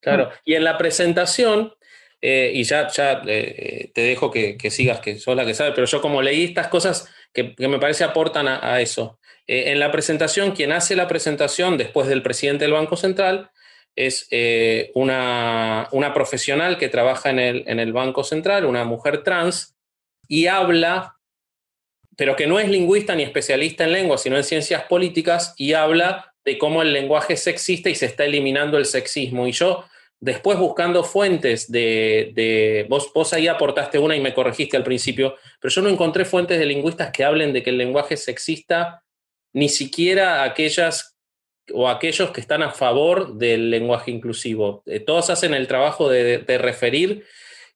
Claro, y en la presentación eh, y ya, ya eh, te dejo que, sigas, que sos la que sabe, pero yo como leí estas cosas que, me parece aportan a, eso. Eh, en la presentación, quien hace la presentación después del presidente del Banco Central es una, una, profesional que trabaja en el, en el Banco Central, una mujer trans, y habla, pero que no es lingüista ni especialista en lengua, sino en ciencias políticas, y habla de cómo el lenguaje sexista y se está eliminando el sexismo. Y yo Después buscando fuentes de, vos, vos ahí aportaste una y me corregiste al principio, pero yo no encontré fuentes de lingüistas que hablen de que el lenguaje sexista, ni siquiera aquellas o aquellos que están a favor del lenguaje inclusivo. Eh, todos hacen el trabajo de, referir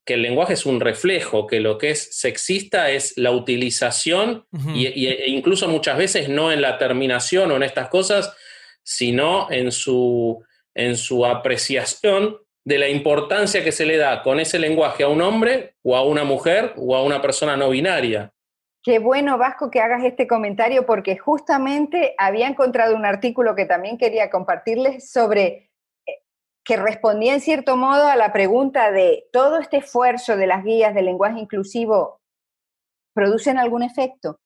que el lenguaje es un reflejo, que lo que es sexista es la utilización e incluso muchas veces no en la terminación o en estas cosas, sino en su en su apreciación de la importancia que se le da con ese lenguaje a un hombre o a una mujer o a una persona no binaria. Qué bueno, Vasco, que hagas este comentario porque justamente había encontrado un artículo que también quería compartirles sobre eh, que respondía en cierto modo a la pregunta de todo este esfuerzo de las guías de lenguaje inclusivo producen algún efecto,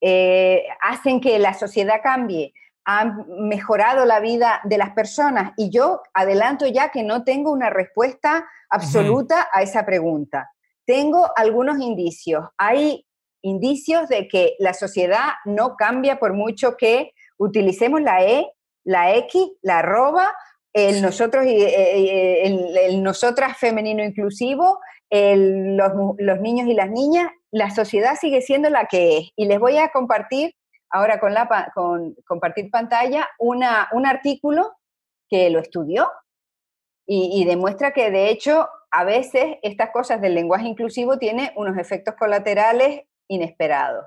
eh, hacen que la sociedad cambie, han mejorado la vida de las personas? Y yo adelanto ya que no tengo una respuesta absoluta a esa pregunta. Tengo algunos indicios. Hay indicios de que la sociedad no cambia por mucho que utilicemos la E, la X, la arroba, el nosotros y eh, eh, el, nosotras femenino inclusivo, los, los niños y las niñas, la sociedad sigue siendo la que es. Y les voy a compartir ahora con, la, compartir pantalla un artículo que lo estudió y, demuestra que de hecho a veces estas cosas del lenguaje inclusivo tienen unos efectos colaterales inesperados.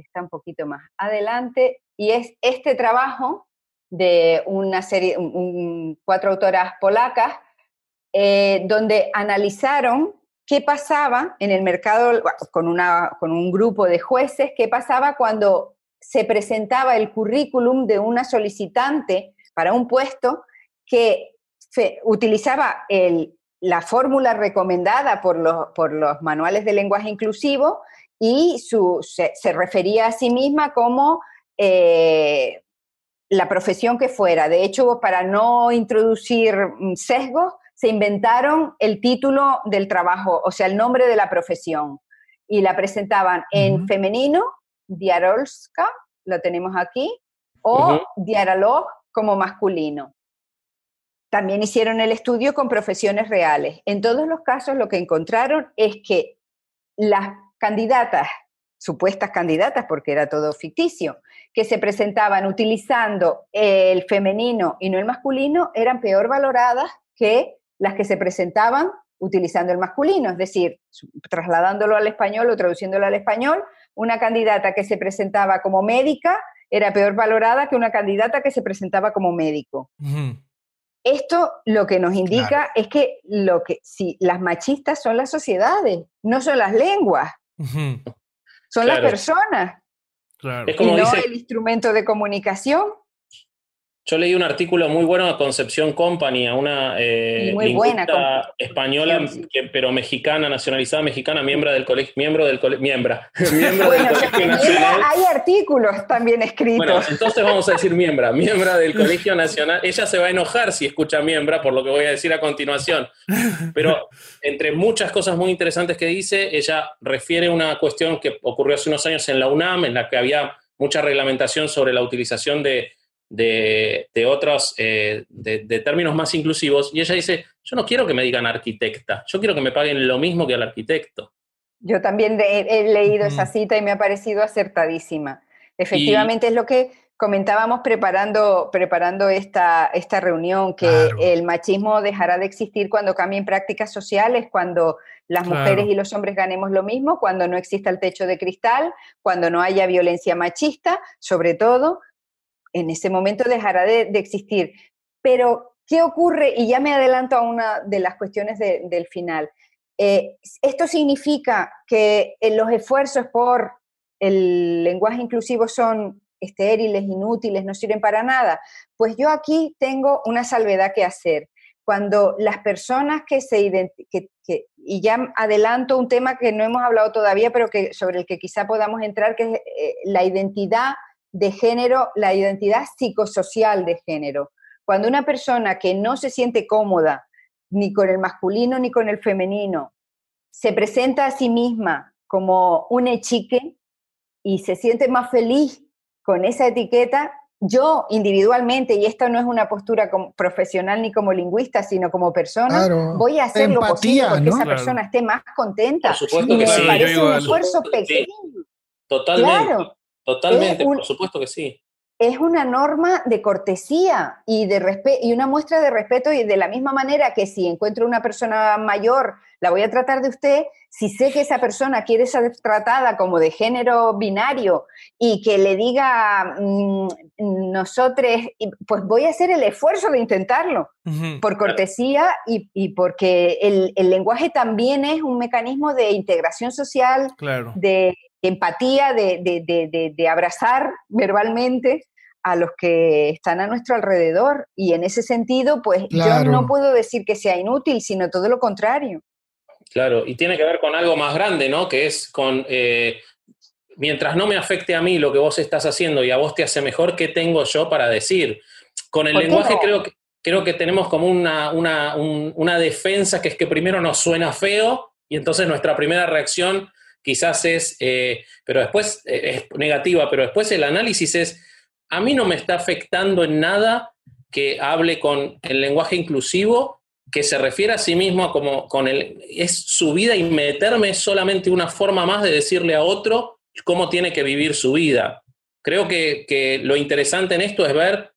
Está un poquito más adelante, y es este trabajo de una serie, cuatro autoras polacas, eh, donde analizaron qué pasaba en el mercado con, una, con un grupo de jueces, qué pasaba cuando se presentaba el currículum de una solicitante para un puesto que utilizaba el, la fórmula recomendada por los, por los manuales de lenguaje inclusivo y su, se, refería a sí misma como eh, la profesión que fuera. De hecho, para no introducir mm, sesgos, se inventaron el título del trabajo, o sea, el nombre de la profesión, y la presentaban en femenino, Diarolska, lo tenemos aquí, o Diaralog como masculino. También hicieron el estudio con profesiones reales. En todos los casos lo que encontraron es que las candidatas, supuestas candidatas, porque era todo ficticio, que se presentaban utilizando el femenino y no el masculino, eran peor valoradas que las que se presentaban utilizando el masculino, es decir, trasladándolo al español o traduciéndolo al español, una candidata que se presentaba como médica era peor valorada que una candidata que se presentaba como médico. Esto lo que nos indica es que lo que si las machistas son las sociedades, no son las lenguas. Son las personas. y no el instrumento de comunicación. Yo leí un artículo muy bueno de Concepción Company, a una eh, española, pero mexicana, nacionalizada mexicana, miembro del colegio, miembro del colegio, miembra, *laughs* miembro del Colegio Nacional. Hay artículos también escritos. Bueno, entonces vamos a decir miembra, miembro del Colegio Nacional. Ella se va a enojar si escucha miembra, por lo que voy a decir a continuación. Pero entre muchas cosas muy interesantes que dice, ella refiere una cuestión que ocurrió hace unos años en la UNAM, en la que había mucha reglamentación sobre la utilización de de, otros, eh, de, términos más inclusivos, y ella dice, yo no quiero que me digan arquitecta, yo quiero que me paguen lo mismo que al arquitecto. Yo también he, leído esa cita y me ha parecido acertadísima. Efectivamente es lo que comentábamos preparando, preparando esta, esta reunión, que el machismo dejará de existir cuando cambien prácticas sociales, cuando las mujeres y los hombres ganemos lo mismo, cuando no exista el techo de cristal, cuando no haya violencia machista, sobre todo, en ese momento dejará de, existir. Pero, ¿qué ocurre? Y ya me adelanto a una de las cuestiones del final. Eh, esto significa que eh, los esfuerzos por el lenguaje inclusivo son estériles, inútiles, no sirven para nada. Pues yo aquí tengo una salvedad que hacer. Cuando las personas que se que, y ya adelanto un tema que no hemos hablado todavía, pero que sobre el que quizá podamos entrar, que es eh, la identidad de género, la identidad psicosocial de género. Cuando una persona que no se siente cómoda ni con el masculino ni con el femenino se presenta a sí misma como un echique y se siente más feliz con esa etiqueta, yo individualmente, y esto no es una postura como profesional ni como lingüista, sino como persona, voy a hacer lo posible porque esa persona esté más contenta. y me parece un esfuerzo pequeño. Totalmente. Totalmente, por supuesto que sí. Es una norma de cortesía y, de y una muestra de respeto y de la misma manera que si encuentro una persona mayor, la voy a tratar de usted, si sé que esa persona quiere ser tratada como de género binario y que le diga mm, nosotros, pues voy a hacer el esfuerzo de intentarlo, por cortesía y, porque el, el, lenguaje también es un mecanismo de integración social, claro. de empatía, de, abrazar verbalmente a los que están a nuestro alrededor. Y en ese sentido, pues yo no puedo decir que sea inútil, sino todo lo contrario. Claro, y tiene que ver con algo más grande, ¿no? Que es con, eh, mientras no me afecte a mí lo que vos estás haciendo y a vos te hace mejor, ¿qué tengo yo para decir? Con el lenguaje creo que... creo que tenemos como una, una, un- una defensa que es que primero nos suena feo y entonces nuestra primera reacción quizás es, eh, pero después eh, es negativa, pero después el análisis es, a mí no me está afectando en nada que hable con el lenguaje inclusivo, que se refiere a sí mismo como con el, es su vida y meterme es solamente una forma más de decirle a otro cómo tiene que vivir su vida. Creo que, que lo interesante en esto es ver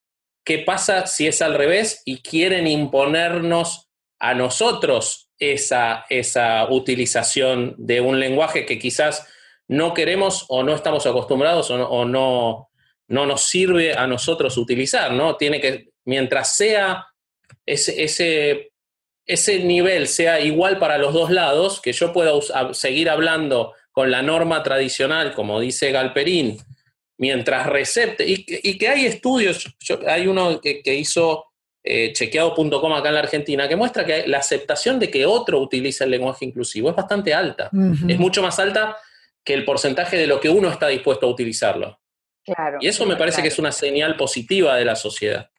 qué pasa si es al revés y quieren imponernos a nosotros esa, esa utilización de un lenguaje que quizás no queremos o no estamos acostumbrados o no, no, no nos sirve a nosotros utilizar, ¿no? Tiene que, mientras sea ese, ese, ese nivel sea igual para los dos lados, que yo pueda seguir hablando con la norma tradicional, como dice Galperín, mientras recepte, y, que- hay estudios, hay uno que hizo eh, chequeado.com acá en la Argentina, que muestra que la aceptación de que otro utilice el lenguaje inclusivo es bastante alta. Es mucho más alta que el porcentaje de lo que uno está dispuesto a utilizarlo. Claro. Y eso me parece que es una señal positiva de la sociedad.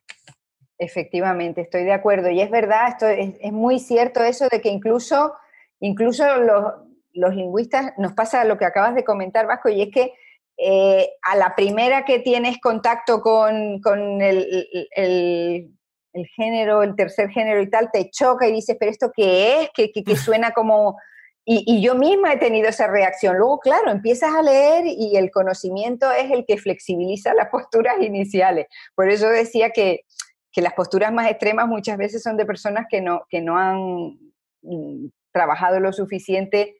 Efectivamente, estoy de acuerdo. Y es verdad, esto es, es muy cierto eso de que incluso, incluso los, los lingüistas, nos pasa lo que acabas de comentar, Vasco, y es que eh, a la primera que tienes contacto con, con el, el- el género, el tercer género y tal, te choca y dices, pero ¿esto qué es? Que, que- que *laughs* suena como... Y, y yo misma he tenido esa reacción. Luego, claro, empiezas a leer y el conocimiento es el que flexibiliza las posturas iniciales. Por eso decía que, que las posturas más extremas muchas veces son de personas que no, que no han mm, trabajado lo suficiente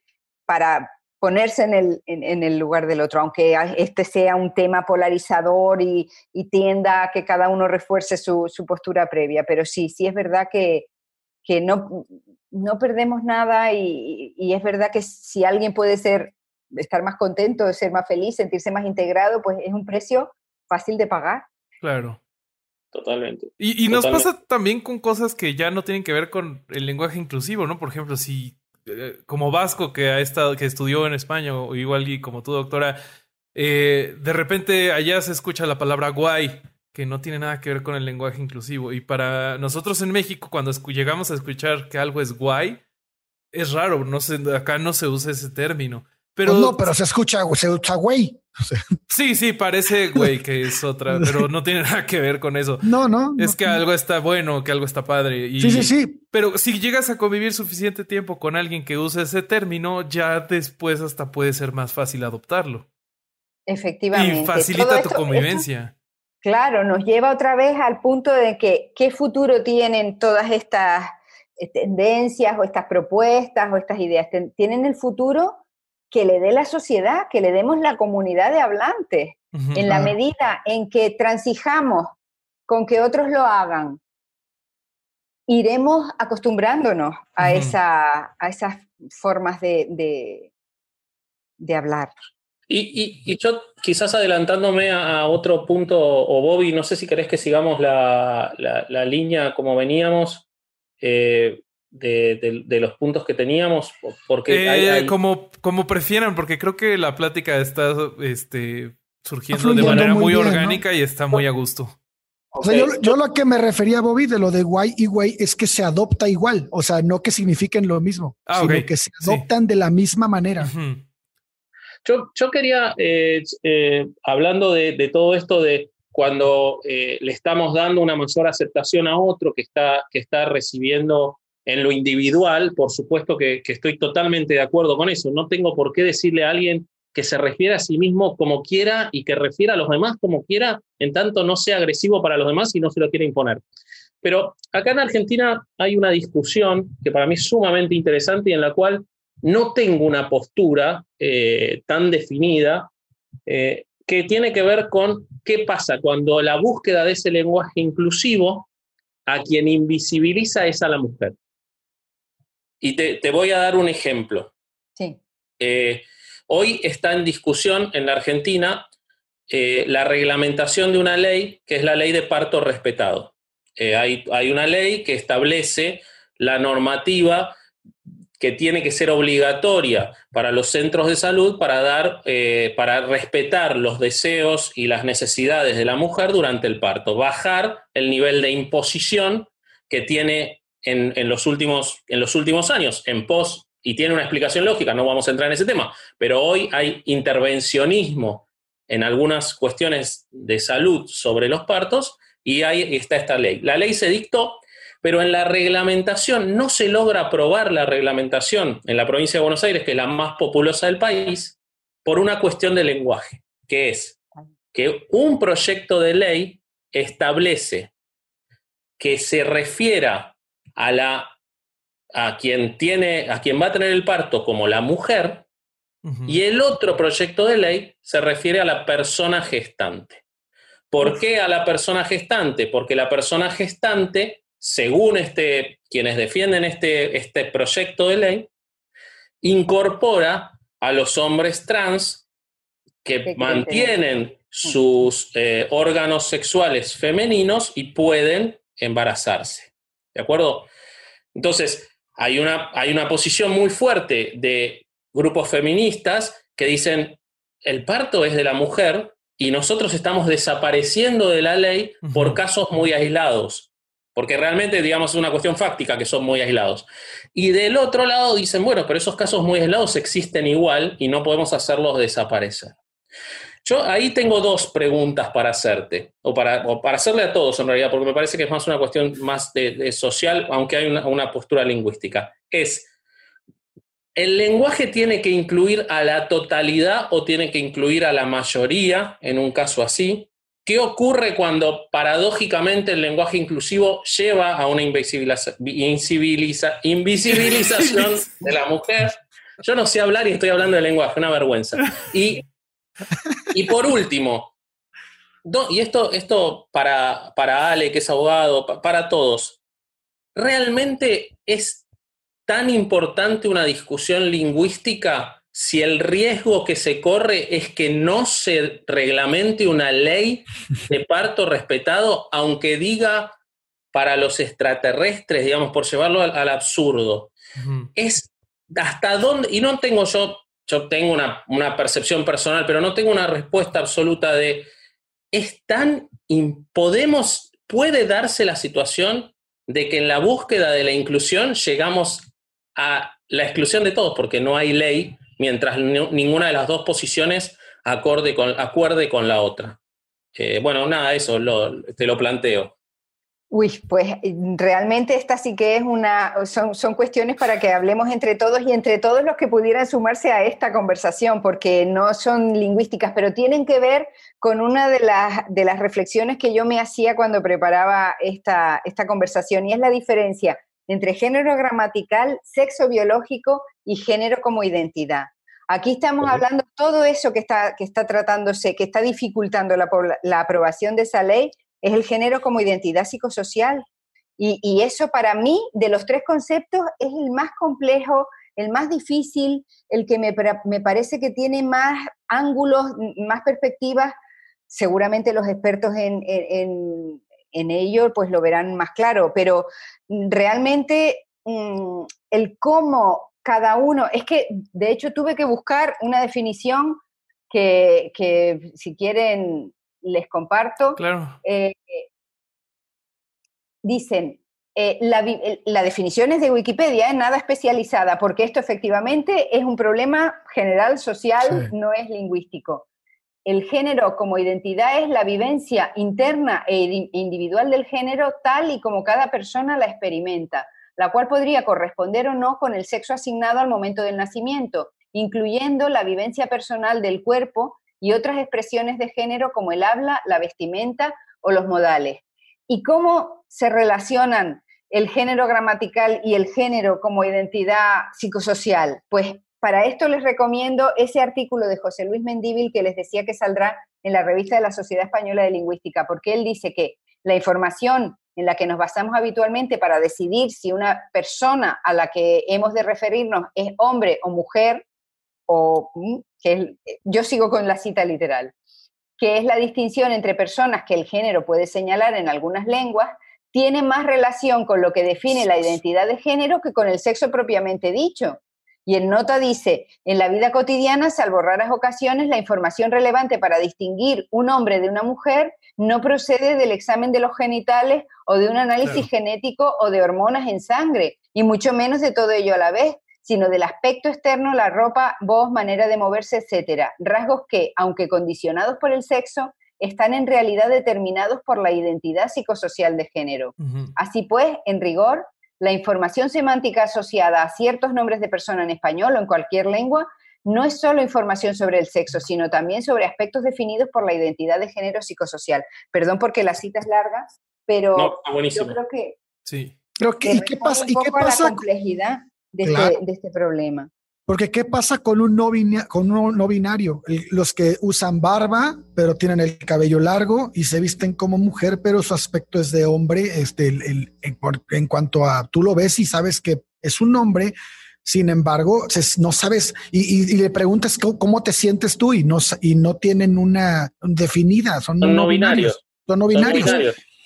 para ponerse en el, en, en el lugar del otro, aunque a- este sea un tema polarizador y, y tienda a que cada uno refuerce su, su postura previa. Pero sí, sí es verdad que, que no, no perdemos nada y, y es verdad que si alguien puede ser, estar más contento, ser más feliz, sentirse más integrado, pues es un precio fácil de pagar. Claro. Totalmente. Y, y nos Totalmente. pasa también con cosas que ya no tienen que ver con el lenguaje inclusivo, ¿no? Por ejemplo, si como Vasco que ha estado, que estudió en España, o igual y como tú, doctora, eh, de repente allá se escucha la palabra guay, que no tiene nada que ver con el lenguaje inclusivo. Y para nosotros en México, cuando llegamos a escuchar que algo es guay, es raro, no sé, acá no se usa ese término. Pero Pues no, pero se escucha, se escucha güey. O sea, sí, sí, parece güey que es otra, *laughs* pero no tiene nada que ver con eso. no, no. Es no. que algo está bueno, que algo está padre. Y, Sí, sí, sí. Pero si llegas a convivir suficiente tiempo con alguien que usa ese término, ya después hasta puede ser más fácil adoptarlo. Efectivamente. Y facilita Todo tu esto- convivencia. Claro, nos lleva otra vez al punto de que qué futuro tienen todas estas eh, tendencias o estas propuestas o estas ideas. Tienen el futuro que le dé la sociedad, que le demos la comunidad de hablantes. En la Claro. medida en que transijamos con que otros lo hagan, iremos acostumbrándonos a, esa, a esas formas de, de, de hablar. Y, y- y yo quizás adelantándome a, a otro punto, o Bobby, no sé si querés que sigamos la, la- la línea como veníamos eh, de, de- de los puntos que teníamos, porque Eh, hay- hay- Como, como prefieran, porque creo que la plática está este, surgiendo de manera muy muy, bien, ¿no? orgánica y está muy a gusto. O sea, yo, yo lo que me refería, Bobby, de lo de guay y güey, es que se adopta igual. O sea, no que signifiquen lo mismo, Ah, sino que se Sí. adoptan de la misma manera. Yo, yo quería, eh, eh, hablando de, de todo esto de cuando eh, le estamos dando una mayor aceptación a otro que está, que está recibiendo en lo individual, por supuesto que, estoy totalmente de acuerdo con eso. No tengo por qué decirle a alguien que se refiere a sí mismo como quiera y que refiera a los demás como quiera, en tanto no sea agresivo para los demás y no se lo quiera imponer. Pero acá en Argentina hay una discusión que para mí es sumamente interesante y en la cual no tengo una postura eh, tan definida eh, que tiene que ver con qué pasa cuando la búsqueda de ese lenguaje inclusivo a quien invisibiliza es a la mujer. Y te, te voy a dar un ejemplo. Sí. Eh, hoy está en discusión en la Argentina eh, la reglamentación de una ley que es la ley de parto respetado. Eh, hay, hay una ley que establece la normativa que tiene que ser obligatoria para los centros de salud para dar, eh, para respetar los deseos y las necesidades de la mujer durante el parto, bajar el nivel de imposición que tiene en, los, últimos, en los últimos años, en pos, y tiene una explicación lógica, no vamos a entrar en ese tema, pero hoy hay intervencionismo en algunas cuestiones de salud sobre los partos y ahí está esta ley. La ley se dictó, pero en la reglamentación no se logra aprobar la reglamentación en la provincia de Buenos Aires, que es la más populosa del país, por una cuestión de lenguaje, que es que un proyecto de ley establece que se refiera a la a quien tiene a quien va a tener el parto como la mujer y el otro proyecto de ley se refiere a la persona gestante. ¿Por qué a la persona gestante? Porque la persona gestante, según este, quienes defienden este, este proyecto de ley, incorpora a los hombres trans que mantienen sus eh, órganos sexuales femeninos y pueden embarazarse. ¿De acuerdo? Entonces, hay una, hay una posición muy fuerte de grupos feministas que dicen, el parto es de la mujer y nosotros estamos desapareciendo de la ley por casos muy aislados, porque realmente, digamos, es una cuestión fáctica que son muy aislados. Y del otro lado dicen, bueno, pero esos casos muy aislados existen igual y no podemos hacerlos desaparecer. Yo ahí tengo dos preguntas para hacerte, o para, para hacerle a todos en realidad, porque me parece que es más una cuestión más de, social, aunque hay una, una, postura lingüística. Es, ¿el lenguaje tiene que incluir a la totalidad o tiene que incluir a la mayoría en un caso así? ¿Qué ocurre cuando paradójicamente el lenguaje inclusivo lleva a una invisibilización *laughs* de la mujer? Yo no sé hablar y estoy hablando de lenguaje, una vergüenza. Y y por último, y esto, esto para, para Ale, que es abogado, para todos, ¿realmente es tan importante una discusión lingüística si el riesgo que se corre es que no se reglamente una ley de parto respetado, aunque diga para los extraterrestres, digamos, por llevarlo al, absurdo? Es hasta dónde, y no tengo yo yo tengo una, percepción personal, pero no tengo una respuesta absoluta de, ¿es tan, podemos, puede darse la situación de que en la búsqueda de la inclusión llegamos a la exclusión de todos, porque no hay ley mientras ninguna de las dos posiciones acorde acuerde con la otra. Eh, bueno, nada, eso te lo planteo. Uy, pues eh, realmente esta sí que es una, son, son, cuestiones para que hablemos entre todos y entre todos los que pudieran sumarse a esta conversación, porque no son lingüísticas, pero tienen que ver con una de las, de las reflexiones que yo me hacía cuando preparaba esta, esta conversación, y es la diferencia entre género gramatical, sexo biológico y género como identidad. Aquí estamos hablando todo eso que está, que está tratándose, que está dificultando la, la aprobación de esa ley, es el género como identidad psicosocial. Y, eso para mí, de los tres conceptos, es el más complejo, el más difícil, el que me, parece que tiene más ángulos, más perspectivas. Seguramente los expertos en, ello pues lo verán más claro, pero realmente mm, el cómo cada uno, es que de hecho tuve que buscar una definición que, que si quieren les comparto. Claro. Eh, dicen, eh, la, definición es de Wikipedia, ¿eh? nada especializada, porque esto efectivamente es un problema general, social, no es lingüístico. El género como identidad es la vivencia interna e individual del género tal y como cada persona la experimenta, la cual podría corresponder o no con el sexo asignado al momento del nacimiento, incluyendo la vivencia personal del cuerpo y otras expresiones de género como el habla, la vestimenta o los modales. ¿Y cómo se relacionan el género gramatical y el género como identidad psicosocial? Pues para esto les recomiendo ese artículo de José Luis Mendíbil que les decía que saldrá en la revista de la Sociedad Española de Lingüística, porque él dice que la información en la que nos basamos habitualmente para decidir si una persona a la que hemos de referirnos es hombre o mujer, o mm, que yo sigo con la cita literal, que es la distinción entre personas que el género puede señalar en algunas lenguas, tiene más relación con lo que define la identidad de género que con el sexo propiamente dicho. Y en nota dice, en la vida cotidiana, salvo raras ocasiones, la información relevante para distinguir un hombre de una mujer no procede del examen de los genitales o de un análisis genético o de hormonas en sangre, y mucho menos de todo ello a la vez, sino del aspecto externo, la ropa, voz, manera de moverse, etcétera. Rasgos que, aunque condicionados por el sexo, están en realidad determinados por la identidad psicosocial de género. Así pues, en rigor, la información semántica asociada a ciertos nombres de persona en español o en cualquier lengua no es solo información sobre el sexo, sino también sobre aspectos definidos por la identidad de género psicosocial. Perdón porque la cita es larga, pero yo creo que... Sí. Creo que, ¿y qué pasa? ¿y qué pasa? la complejidad este, de, este, problema. Porque ¿qué pasa con un no, con un no binario? los que usan barba, pero tienen el cabello largo y se visten como mujer, pero su aspecto es de hombre. Este, el, en, cuanto a tú lo ves y sabes que es un hombre, sin embargo, no sabes y, le preguntas cómo, te sientes tú y no, y no tienen una definida. Son, no, binarios. Son no binarios.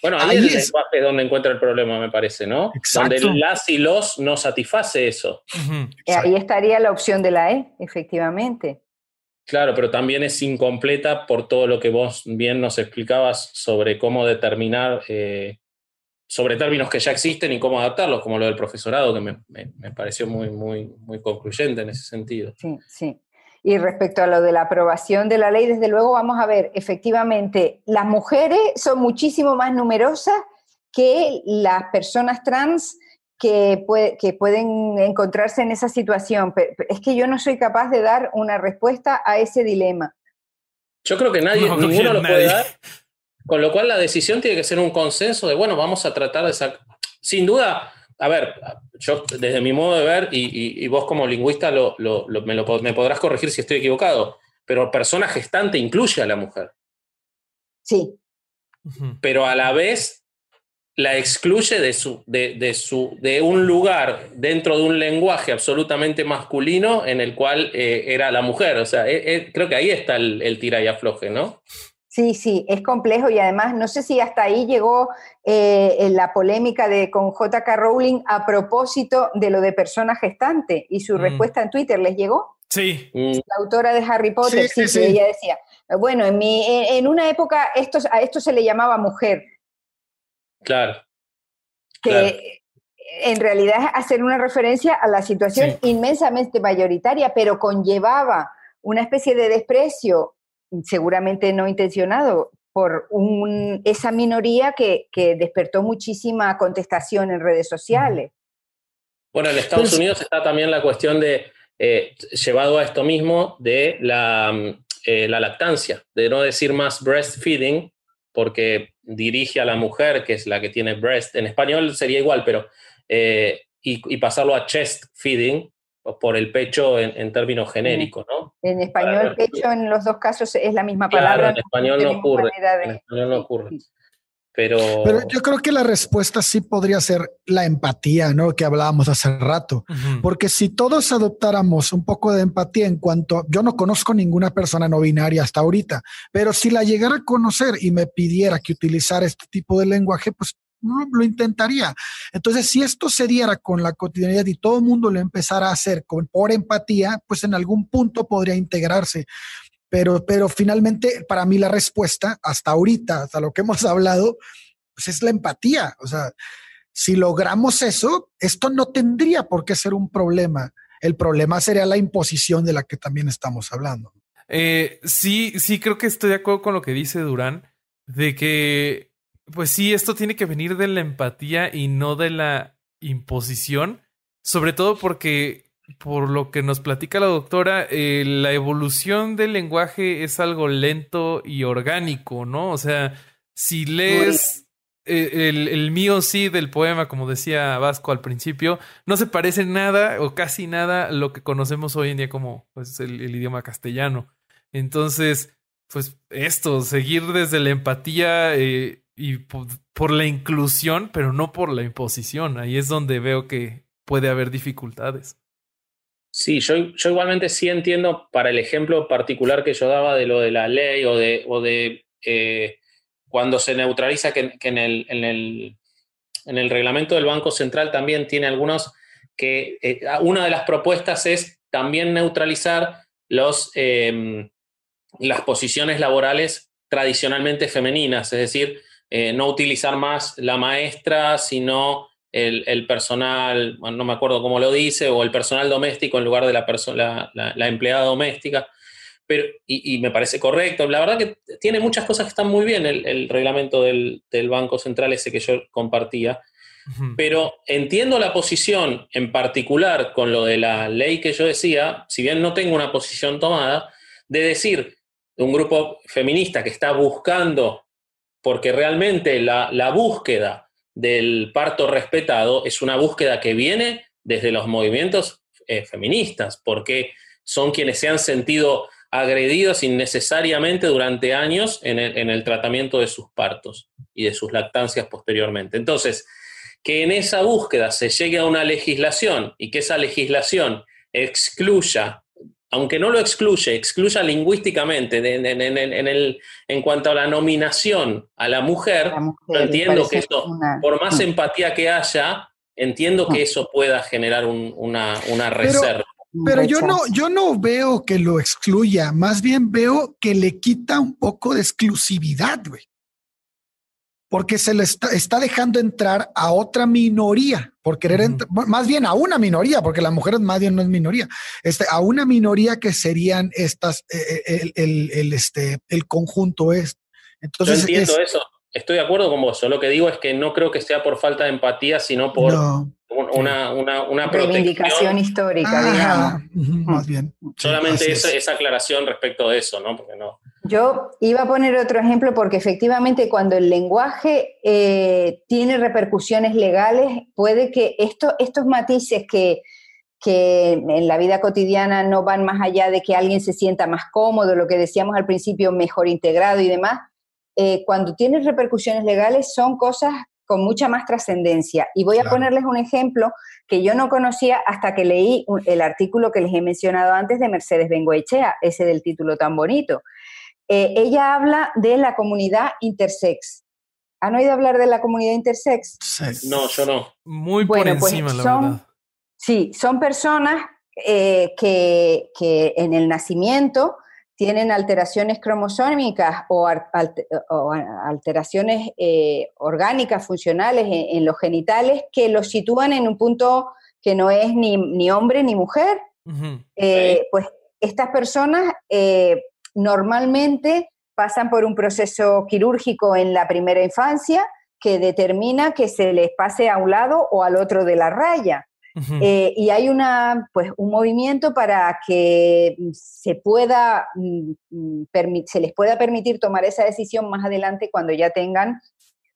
Bueno, ahí, es el lenguaje donde encuentra el problema, me parece, ¿no? Exacto. Donde el las y los no satisface eso. Eh, ahí estaría la opción de la E, efectivamente. Claro, pero también es incompleta por todo lo que vos bien nos explicabas sobre cómo determinar, eh, sobre términos que ya existen y cómo adaptarlos, como lo del profesorado, que me, me pareció muy, muy, muy concluyente en ese sentido. Sí, sí. Y respecto a lo de la aprobación de la ley, desde luego vamos a ver, efectivamente, las mujeres son muchísimo más numerosas que las personas trans que, que pueden encontrarse en esa situación. Pero es que yo no soy capaz de dar una respuesta a ese dilema. Yo creo que nadie, ninguno lo puede dar. Con lo cual la decisión tiene que ser un consenso de, bueno, vamos a tratar de sacar... Sin duda, a ver, yo desde mi modo de ver, y, vos como lingüista lo, me, lo, me podrás corregir si estoy equivocado, pero persona gestante incluye a la mujer. Sí. Pero a la vez la excluye de, su, de, su, de un lugar dentro de un lenguaje absolutamente masculino en el cual eh, era la mujer. O sea, eh, eh, creo que ahí está el, el tira y afloje, ¿no? Sí, sí, es complejo y además no sé si hasta ahí llegó eh, la polémica de, con JK Rowling a propósito de lo de persona gestante y su mm. respuesta en Twitter, ¿les llegó? Sí. La autora de Harry Potter, sí, sí, ella decía, bueno, en, mi, en, una época esto, a esto se le llamaba mujer. Claro. Que en realidad es hacer una referencia a la situación inmensamente mayoritaria, pero conllevaba una especie de desprecio seguramente no intencionado, por esa minoría que, despertó muchísima contestación en redes sociales. Bueno, en Estados Unidos está también la cuestión de, eh, llevado a esto mismo, de la, mm, eh, la lactancia, de no decir más breastfeeding, porque dirige a la mujer, que es la que tiene breast, en español sería igual, pero, eh, y, y, pasarlo a chest feeding, por el pecho en, términos genéricos, ¿no? En español, pecho en los dos casos es la misma palabra. en español no ocurre. En español no ocurre. Pero... Pero yo creo que la respuesta sí podría ser la empatía, ¿no? Que hablábamos hace rato. Porque si todos adoptáramos un poco de empatía en cuanto, yo no conozco ninguna persona no binaria hasta ahorita, pero si la llegara a conocer y me pidiera que utilizara este tipo de lenguaje, pues lo intentaría. Entonces, si esto se diera con la cotidianidad y todo el mundo lo empezara a hacer con, por empatía, pues en algún punto podría integrarse. Pero, pero finalmente, para mí la respuesta, hasta ahorita, hasta lo que hemos *laughs* hablado, pues es la empatía. O sea, si logramos eso, esto no tendría por qué ser un problema. El problema sería la imposición de la que también estamos hablando. Eh, sí, sí, creo que estoy de acuerdo con lo que dice Durán, de que pues sí, esto tiene que venir de la empatía y no de la imposición, sobre todo porque, por lo que nos platica la doctora, eh, la evolución del lenguaje es algo lento y orgánico, ¿no? O sea, si lees eh, el, el, mío sí del poema, como decía Vasco al principio, no se parece nada o casi nada a lo que conocemos hoy en día como pues, el, el idioma castellano. Entonces, pues esto, seguir desde la empatía eh, y por, la inclusión, pero no por la imposición. Ahí es donde veo que puede haber dificultades. Sí, yo, igualmente sí entiendo para el ejemplo particular que yo daba de lo de la ley o de, o de eh, cuando se neutraliza que, en, el, en, el, en el reglamento del Banco Central también tiene algunos que eh, una de las propuestas es también neutralizar los, em, las posiciones laborales tradicionalmente femeninas, es decir, eh, no utilizar más la maestra, sino el, personal, no me acuerdo cómo lo dice, o el personal doméstico en lugar de la, persona, la, empleada doméstica. Pero, y, me parece correcto. La verdad que tiene muchas cosas que están muy bien el, reglamento del, del, Banco Central, ese que yo compartía. Pero entiendo la posición en particular con lo de la ley que yo decía, si bien no tengo una posición tomada, de decir un grupo feminista que está buscando, porque realmente la, la búsqueda del parto respetado es una búsqueda que viene desde los movimientos eh, feministas, porque son quienes se han sentido agredidos innecesariamente durante años en el, en el, tratamiento de sus partos y de sus lactancias posteriormente. Entonces, que en esa búsqueda se llegue a una legislación y que esa legislación excluya, aunque no lo excluye, excluya lingüísticamente en, el, en cuanto a la nominación a la mujer, entiendo que eso, por más empatía que haya, entiendo que eso pueda generar una, reserva. Pero yo no, yo no veo que lo excluya, más bien veo que le quita un poco de exclusividad, güey porque se le está, dejando entrar a otra minoría, por querer más bien a una minoría, porque las mujeres más bien no es minoría, este, a una minoría que serían estas, eh, eh, el, este, el conjunto es. Entonces, Yo entiendo eso, estoy de acuerdo con vos, lo que digo es que no creo que sea por falta de empatía, sino por una, una, una reivindicación histórica, digamos. Más bien. Solamente esa, esa, aclaración respecto de eso, ¿no? Porque no. Yo iba a poner otro ejemplo porque efectivamente cuando el lenguaje eh, tiene repercusiones legales, puede que esto, estos matices que, que en la vida cotidiana no van más allá de que alguien se sienta más cómodo, lo que decíamos al principio, mejor integrado y demás, eh, cuando tienen repercusiones legales son cosas con mucha más trascendencia. Y voy a ponerles un ejemplo que yo no conocía hasta que leí el artículo que les he mencionado antes de Mercedes Bengoechea, ese del título tan bonito. Eh, ella habla de la comunidad intersex. ¿Han oído hablar de la comunidad intersex? No, yo no. Muy por pues encima, la verdad. Sí, son personas eh, que, en el nacimiento tienen alteraciones cromosómicas o, alteraciones eh, orgánicas, funcionales en, los genitales que los sitúan en un punto que no es ni, hombre ni mujer. Pues estas personas normalmente pasan por un proceso quirúrgico en la primera infancia que determina que se les pase a un lado o al otro de la raya. Eh, y hay una, pues, un movimiento para que se, pueda, mm, mm, se les pueda permitir tomar esa decisión más adelante cuando ya tengan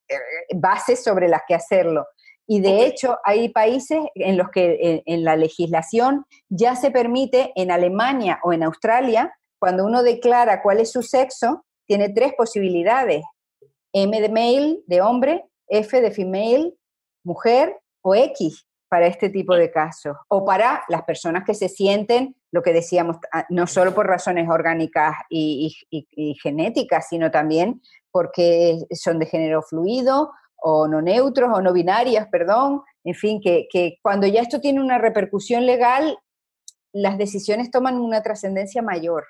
eh, bases sobre las que hacerlo. Y de hecho, hay países en los que en, la legislación ya se permite, en Alemania o en Australia, cuando uno declara cuál es su sexo, tiene tres posibilidades. M de male, de hombre, F de female, mujer o X para este tipo de casos. O para las personas que se sienten, lo que decíamos, ah, no solo por razones orgánicas y, genéticas, sino también porque son de género fluido o no neutros o no binarias, perdón. En fin, que, que cuando ya esto tiene una repercusión legal, las decisiones toman una trascendencia mayor.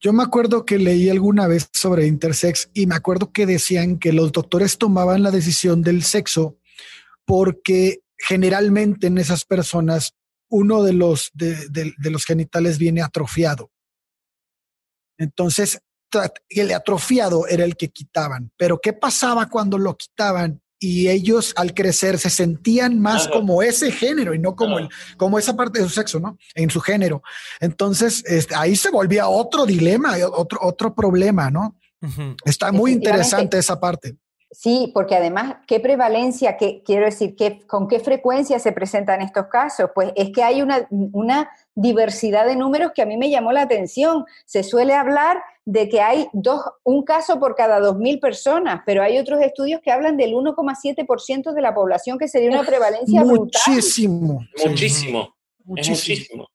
Yo me acuerdo que leí alguna vez sobre intersex y me acuerdo que decían que los doctores tomaban la decisión del sexo porque generalmente en esas personas uno de los, de, los genitales viene atrofiado. Entonces, el atrofiado era el que quitaban. Pero ¿qué pasaba cuando lo quitaban? y ellos al crecer se sentían más como ese género y no como, el, como esa parte de su sexo, ¿no? En su género. Entonces, este, ahí se volvía otro dilema, otro, otro problema, ¿no? Está muy interesante esa parte. Sí, porque además, ¿qué prevalencia, qué, quiero decir, qué, con qué frecuencia se presentan estos casos? Pues es que hay una, una diversidad de números que a mí me llamó la atención. Se suele hablar de que hay dos, un caso por cada 2.000 personas, pero hay otros estudios que hablan del 1,7% de la población, que sería una prevalencia muchísimo, Muchísimo. Muchísimo.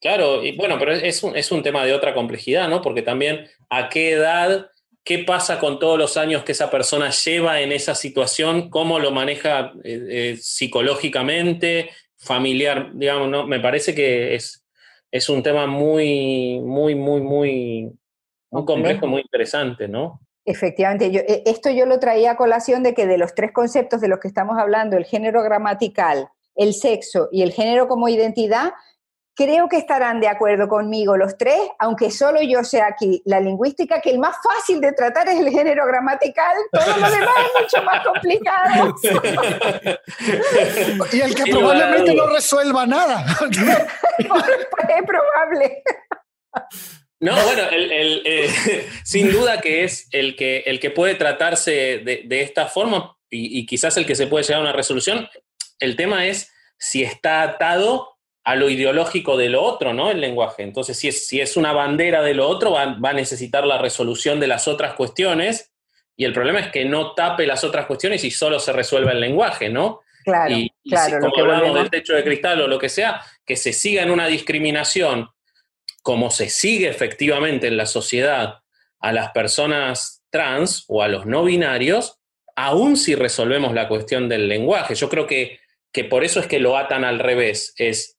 Claro, y bueno, pero es un, es un tema de otra complejidad, ¿no? Porque también a qué edad qué pasa con todos los años que esa persona lleva en esa situación, cómo lo maneja eh, eh, psicológicamente, familiar, digamos, ¿no? Me parece que es, es un tema muy, muy, muy, muy, muy complejo, muy interesante, ¿no? Efectivamente, yo, e, esto yo lo traía a colación de que de los tres conceptos de los que estamos hablando, el género gramatical, el sexo y el género como identidad, creo que estarán de acuerdo conmigo los tres, aunque solo yo sea aquí la lingüística, que el más fácil de tratar es el género gramatical, todo lo demás es mucho más complicado. y el que probablemente no resuelva nada. *laughs* es probable. No, bueno, eh, *laughs* sin duda que es el que, el que puede tratarse de, esta forma y, quizás el que se puede llegar a una resolución. El tema es si está atado a lo ideológico de lo otro, ¿no? El lenguaje. Entonces, si es, si es una bandera de lo otro, va, a necesitar la resolución de las otras cuestiones. Y el problema es que no tape las otras cuestiones y solo se resuelva el lenguaje, ¿no? Claro, y, claro. como hablamos del techo de cristal o lo que sea, que se siga en una discriminación como se sigue efectivamente en la sociedad a las personas trans o a los no binarios, aún si resolvemos la cuestión del lenguaje. Yo creo que, que por eso es que lo atan al revés. Es,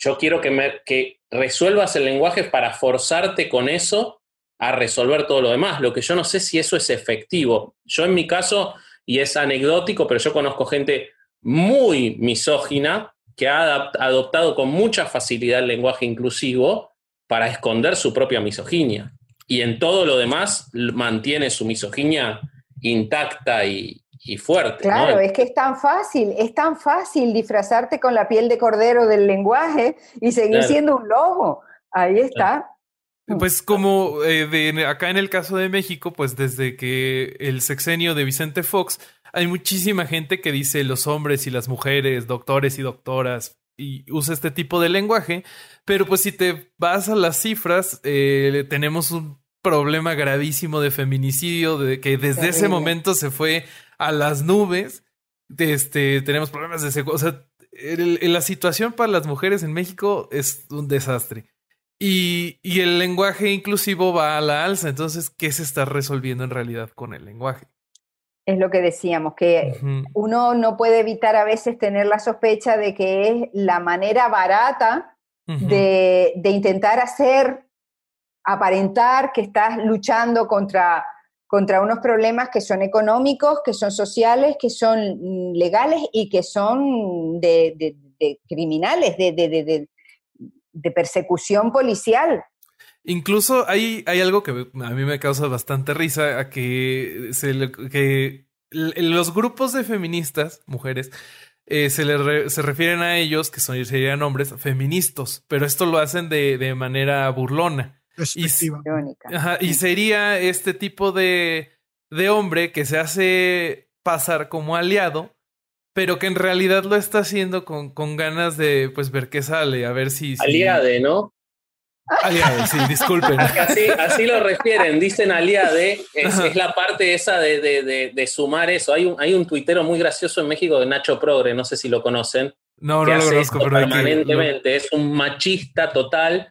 yo quiero que, resuelvas el lenguaje para forzarte con eso a resolver todo lo demás. Lo que yo no sé si eso es efectivo. Yo en mi caso, y es anecdótico, pero yo conozco gente muy misógina que ha adoptado con mucha facilidad el lenguaje inclusivo para esconder su propia misoginia. Y en todo lo demás mantiene su misoginia intacta y, fuerte. Claro, es que es tan fácil, es tan fácil disfrazarte con la piel de cordero del lenguaje y seguir siendo un lobo. Ahí está. Pues como eh, de, acá en el caso de México, pues desde que el sexenio de Vicente Fox, hay muchísima gente que dice los hombres y las mujeres, doctores y doctoras, y usa este tipo de lenguaje, pero pues si te vas a las cifras, eh, tenemos un problema gravísimo de feminicidio, de que desde ese momento se fue a las nubes. Este, tenemos problemas de O sea, la situación para las mujeres en México es un desastre. Y, y, el lenguaje inclusivo va a la alza. Entonces, ¿qué se está resolviendo en realidad con el lenguaje? Es lo que decíamos, que uno no puede evitar a veces tener la sospecha de que es la manera barata de, intentar hacer, aparentar que estás luchando contra, contra unos problemas que son económicos, que son sociales, que son mm, legales y que son de, criminales, de, de persecución policial. Incluso hay, hay algo que a mí me causa bastante risa, a que, se que los grupos de feministas, mujeres, eh, se, le se refieren a ellos, que son, serían hombres, feministas, pero esto lo hacen de, de manera burlona. Y, y sería este tipo de, de hombre que se hace pasar como aliado, pero que en realidad lo está haciendo con, con ganas de pues ver qué sale, a ver si... Aliade, ¿no? Aliade, sí, disculpen. *laughs* Así, así lo refieren, dicen aliade, es, es la parte esa de, de, de, sumar eso. Hay un, hay un tuitero muy gracioso en México de Nacho Progre, no sé si lo conocen. No, no lo conozco, pero permanentemente. Es un machista total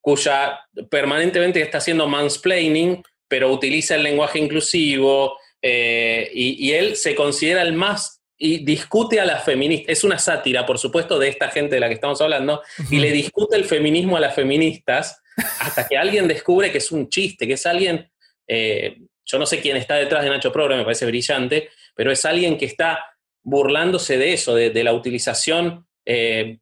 cuya permanentemente está haciendo mansplaining, pero utiliza el lenguaje inclusivo eh, y, y él se considera el más y discute a las feministas, es una sátira, por supuesto, de esta gente de la que estamos hablando, y le discute el feminismo a las feministas hasta que alguien descubre que es un chiste, que es alguien, eh, yo no sé quién está detrás de Nacho Progre, me parece brillante, pero es alguien que está burlándose de eso, de, la utilización eh,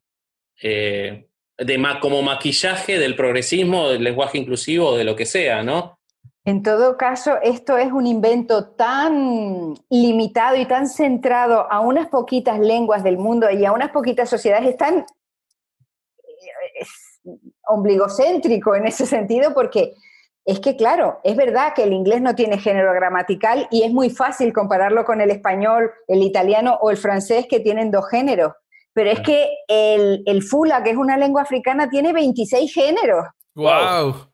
eh, de como maquillaje del progresismo, del lenguaje inclusivo, de lo que sea, ¿no? En todo caso, esto es un invento tan limitado y tan centrado a unas poquitas lenguas del mundo y a unas poquitas sociedades, es tan ombligocéntrico en ese sentido porque es que, claro, es verdad que el inglés no tiene género gramatical y es muy fácil compararlo con el español, el italiano o el francés que tienen dos géneros. Pero es que el, el fula, que es una lengua africana, tiene 26 géneros. ¡Wow!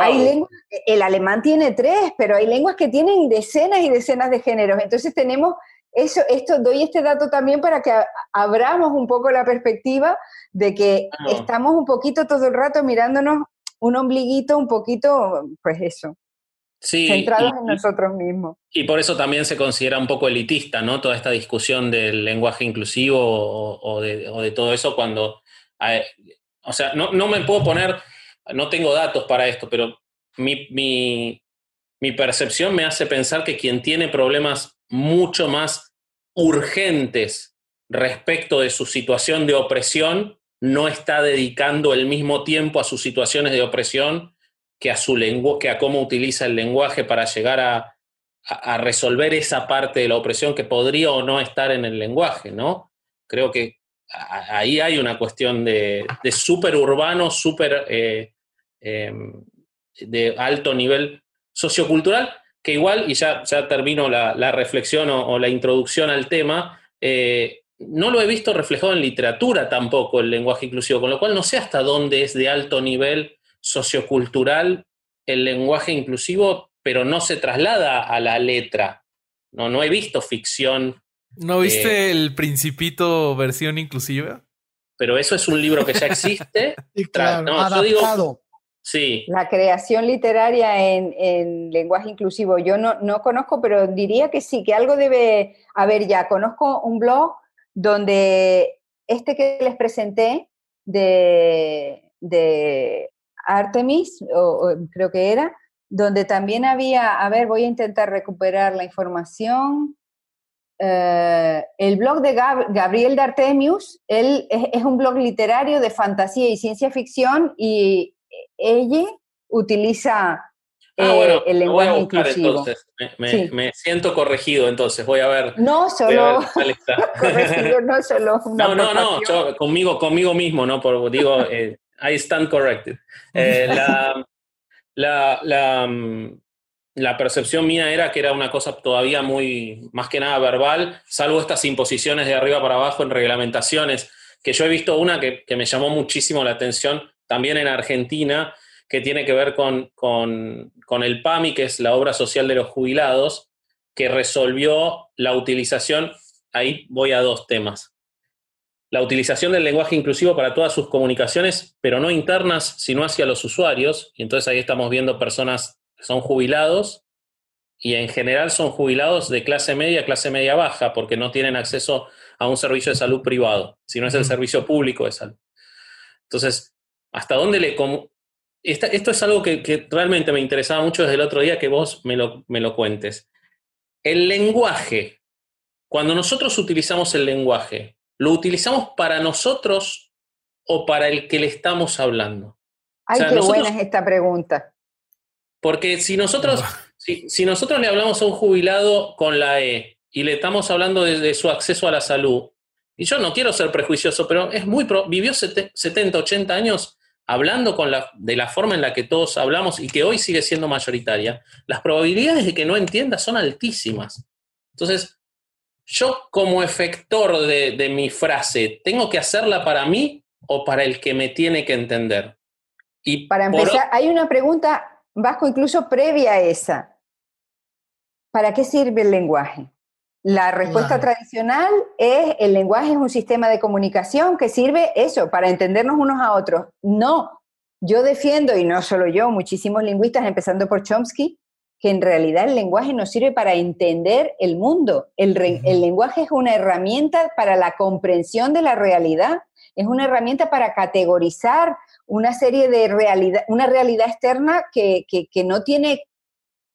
Hay el alemán tiene tres, pero hay lenguas que tienen decenas y decenas de géneros. Entonces tenemos eso, esto, doy este dato también para que abramos un poco la perspectiva de que estamos un poquito todo el rato mirándonos un ombliguito, un poquito, pues eso. Centrados en nosotros mismos. Y por eso también se considera un poco elitista, ¿no? Toda esta discusión del lenguaje inclusivo o, de, todo eso cuando... Eh, o sea, no, me puedo poner, no tengo datos para esto, pero mi, mi percepción me hace pensar que quien tiene problemas mucho más urgentes respecto de su situación de opresión no está dedicando el mismo tiempo a sus situaciones de opresión que a su lengua, que a cómo utiliza el lenguaje para llegar a, resolver esa parte de la opresión que podría o no estar en el lenguaje, ¿no? Creo que ahí hay una cuestión de, de súper urbano, súper eh, em, de alto nivel sociocultural, que igual, y ya, ya termino la, reflexión o, la introducción al tema, eh, no lo he visto reflejado en literatura tampoco el lenguaje inclusivo, con lo cual no sé hasta dónde es de alto nivel sociocultural el lenguaje inclusivo, pero no se traslada a la letra. No, no he visto ficción. ¿No viste eh, el Principito versión inclusiva? Pero eso es un libro que ya *laughs* existe. adaptado. sí. La creación literaria en, lenguaje inclusivo. Yo no, no conozco, pero diría que sí, que algo debe haber ya. Conozco un blog donde este que les presenté de, Artemis, o, creo que era, donde también había, a ver, voy a intentar recuperar la información. Eh, el blog de Gabriel de Artemius, él es, un blog literario de fantasía y ciencia ficción y ella utiliza Ah, bueno, el lenguaje voy a buscar, Entonces. Me, siento corregido, entonces voy a ver. No solo *laughs* corregido, no solo *laughs* No, no, no, yo, conmigo, conmigo mismo, ¿no? Por, digo, eh, I stand corrected. Eh, la, la, la, mm, la, percepción mía era que era una cosa todavía muy, más que nada verbal, salvo estas imposiciones de arriba para abajo en reglamentaciones, que yo he visto una que, que me llamó muchísimo la atención también en Argentina, que tiene que ver con, con, el PAMI, que es la obra social de los jubilados, que resolvió la utilización, ahí voy a dos temas. La utilización del lenguaje inclusivo para todas sus comunicaciones, pero no internas, sino hacia los usuarios. Y entonces ahí estamos viendo personas que son jubilados y en general son jubilados de clase media, clase media baja, porque no tienen acceso a un servicio de salud privado, sino es el servicio público de salud. Entonces, ¿hasta dónde le, esto es algo que, realmente me interesaba mucho desde el otro día que vos me lo, me lo cuentes. El lenguaje, cuando nosotros utilizamos el lenguaje, ¿lo utilizamos para nosotros o para el que le estamos hablando? Ay, qué buena es esta pregunta. Porque si nosotros, si, nosotros le hablamos a un jubilado con la E y le estamos hablando de, su acceso a la salud, y yo no quiero ser prejuicioso, pero es muy vivió 70, 80 años hablando con la, de la forma en la que todos hablamos y que hoy sigue siendo mayoritaria, las probabilidades de que no entienda son altísimas. Entonces, yo como efector de, mi frase, ¿tengo que hacerla para mí o para el que me tiene que entender? Y para empezar, hay una pregunta, Vasco, incluso previa a esa. ¿Para qué sirve el lenguaje? La respuesta tradicional es el lenguaje es un sistema de comunicación que sirve eso, para entendernos unos a otros. No, yo defiendo, y no solo yo, muchísimos lingüistas, empezando por Chomsky, que en realidad el lenguaje nos sirve para entender el mundo. El, el lenguaje es una herramienta para la comprensión de la realidad, es una herramienta para categorizar una serie de realidad, una realidad externa que, que, que no tiene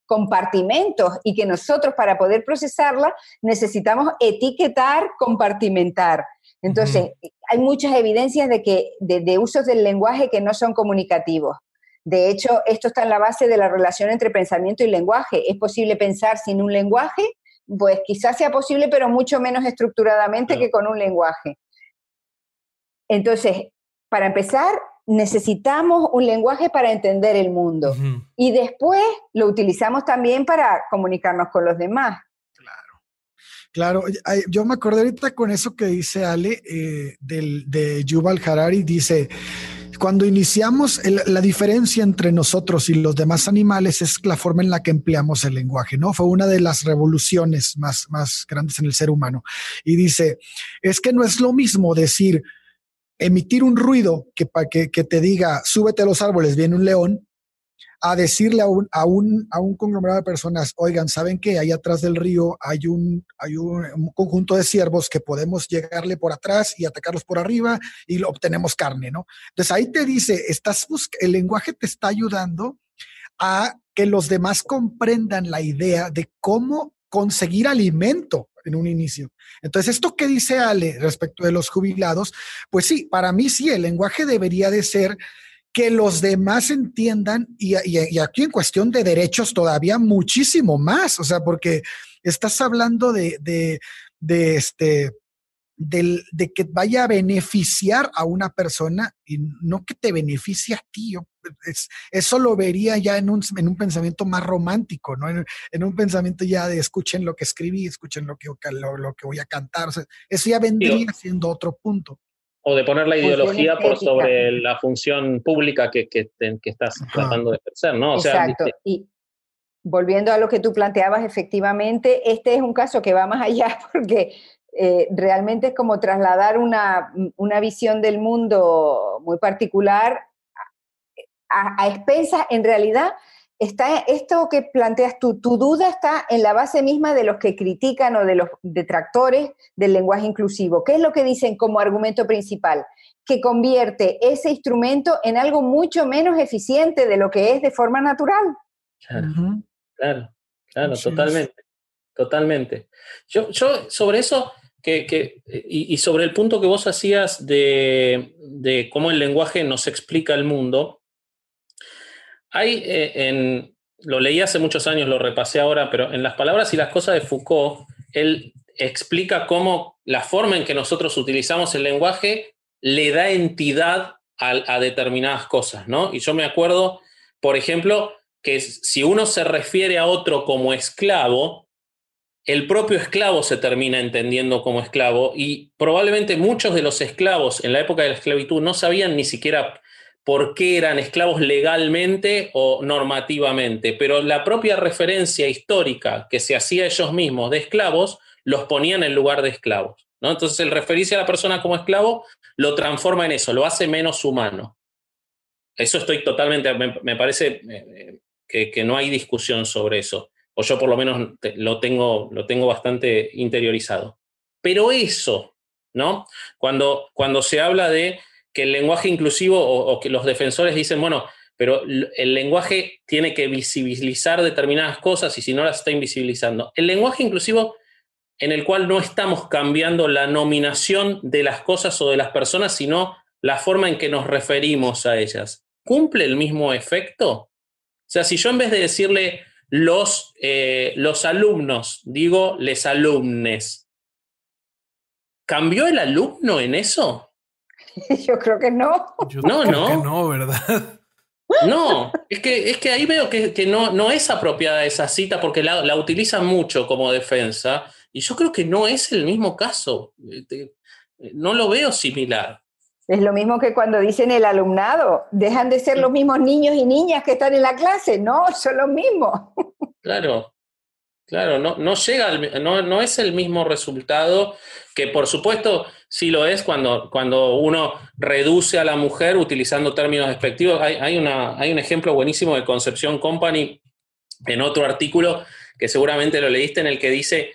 compartimentos y que nosotros para poder procesarla necesitamos etiquetar, compartimentar. Entonces, hay muchas evidencias de que de, usos del lenguaje que no son comunicativos. De hecho, esto está en la base de la relación entre pensamiento y lenguaje. ¿Es posible pensar sin un lenguaje? Pues quizás sea posible, pero mucho menos estructuradamente que con un lenguaje. Entonces, para empezar, necesitamos un lenguaje para entender el mundo y después lo utilizamos también para comunicarnos con los demás. Claro, claro. Yo me acordé ahorita con eso que dice Ale eh, del, de Yuval Harari, dice, cuando iniciamos la diferencia entre nosotros y los demás animales es la forma en la que empleamos el lenguaje, ¿no? Fue una de las revoluciones más, más grandes en el ser humano. Y dice, es que no es lo mismo decir, emitir un ruido que, que, que te diga, súbete a los árboles, viene un león, a decirle a un, a un, a un conglomerado de personas, oigan, ¿saben que ahí atrás del río hay un, hay un, conjunto de ciervos que podemos llegarle por atrás y atacarlos por arriba y obtenemos carne, ¿no? Entonces ahí te dice, estás el lenguaje te está ayudando a que los demás comprendan la idea de cómo conseguir alimento en un inicio. Entonces, esto que dice Ale respecto de los jubilados, pues sí, para mí sí, el lenguaje debería de ser que los demás entiendan y, aquí en cuestión de derechos todavía muchísimo más, o sea, porque estás hablando de, de, de este, de que vaya a beneficiar a una persona y no que te beneficie a ti. eso lo vería ya en un, en un pensamiento más romántico, ¿no? En, un pensamiento ya de escuchen lo que escribí, escuchen lo que, lo, que voy a cantar. eso ya vendría siendo otro punto. O de poner la ideología por sobre la función pública que, que, estás tratando de ejercer, ¿no? Exacto. y volviendo a lo que tú planteabas, efectivamente, este es un caso que va más allá *laughs* porque eh, realmente es como trasladar una, visión del mundo muy particular a, a expensas, en realidad, está esto que planteas tú, tu duda está en la base misma de los que critican o de los detractores del lenguaje inclusivo. ¿Qué es lo que dicen como argumento principal? Que convierte ese instrumento en algo mucho menos eficiente de lo que es de forma natural. Claro, claro, claro, totalmente, totalmente. Yo, yo sobre eso que, y, sobre el punto que vos hacías de, cómo el lenguaje nos explica el mundo, hay eh, lo leí hace muchos años, lo repasé ahora, pero en las palabras y las cosas de Foucault, él explica cómo la forma en que nosotros utilizamos el lenguaje le da entidad a, a determinadas cosas, ¿no? Y yo me acuerdo, por ejemplo, que si uno se refiere a otro como esclavo, el propio esclavo se termina entendiendo como esclavo y probablemente muchos de los esclavos en la época de la esclavitud no sabían ni siquiera por qué eran esclavos legalmente o normativamente, pero la propia referencia histórica que se hacía ellos mismos de esclavos los ponían en lugar de esclavos. ¿no? Entonces el referirse a la persona como esclavo lo transforma en eso, lo hace menos humano. Eso estoy totalmente, me, parece eh, que, que no hay discusión sobre eso o yo por lo menos lo tengo, lo tengo bastante interiorizado. Pero eso, ¿no? Cuando, cuando se habla de que el lenguaje inclusivo o, que los defensores dicen, bueno, pero el lenguaje tiene que visibilizar determinadas cosas y si no las está invisibilizando. El lenguaje inclusivo en el cual no estamos cambiando la nominación de las cosas o de las personas, sino la forma en que nos referimos a ellas. ¿Cumple el mismo efecto? O sea, si yo en vez de decirle los, eh, los alumnos, digo, les alumnes. ¿Cambió el alumno en eso? *laughs* Yo creo que no. no, no. no, ¿verdad? *laughs* No, es que, es que ahí veo que, que no, no, es apropiada esa cita porque la, la utilizan mucho como defensa y yo creo que no es el mismo caso. Este, no lo veo similar. Es lo mismo que cuando dicen el alumnado, dejan de ser los mismos niños y niñas que están en la clase, no, son los mismos. *laughs* Claro, claro, no, no llega, no, no, es el mismo resultado que por supuesto sí lo es cuando, cuando uno reduce a la mujer utilizando términos despectivos. Hay, hay, una, hay un ejemplo buenísimo de Concepción Company en otro artículo que seguramente lo leíste en el que dice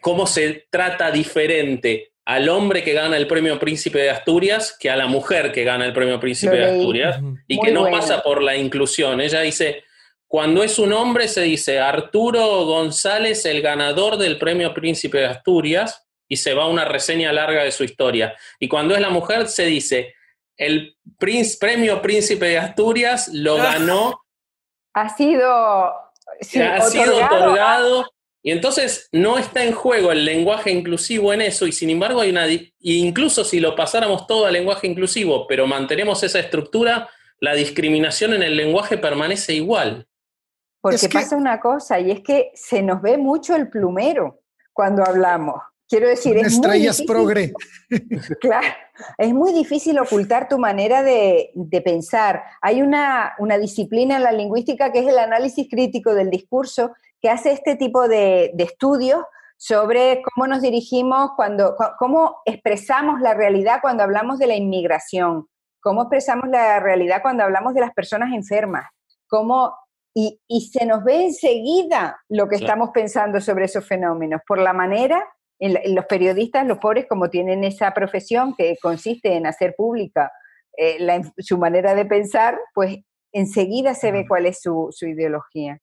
cómo se trata diferente al hombre que gana el premio Príncipe de Asturias que a la mujer que gana el premio Príncipe de Asturias y que no pasa por la inclusión. Ella dice, cuando es un hombre se dice Arturo González, el ganador del premio Príncipe de Asturias, y se va una reseña larga de su historia. Y cuando es la mujer se dice, el premio Príncipe de Asturias lo ah. ganó. Ha sido, ha sido otorgado y entonces no está en juego el lenguaje inclusivo en eso, y sin embargo hay una, incluso si lo pasáramos todo al lenguaje inclusivo, pero mantenemos esa estructura, la discriminación en el lenguaje permanece igual. Porque pasa una cosa, y es que se nos ve mucho el plumero cuando hablamos. Quiero decir, es estrellas progre. *laughs* Claro, es muy difícil ocultar tu manera de, pensar. Hay una, una, disciplina en la lingüística que es el análisis crítico del discurso, que hace este tipo de, estudios sobre cómo nos dirigimos cuando, cómo expresamos la realidad cuando hablamos de la inmigración, cómo expresamos la realidad cuando hablamos de las personas enfermas, cómo y, y se nos ve enseguida lo que Claro. estamos pensando sobre esos fenómenos, por la manera en, la- en los periodistas, los pobres, como tienen esa profesión que consiste en hacer pública eh, la- su manera de pensar, pues enseguida se ve cuál es su, su ideología.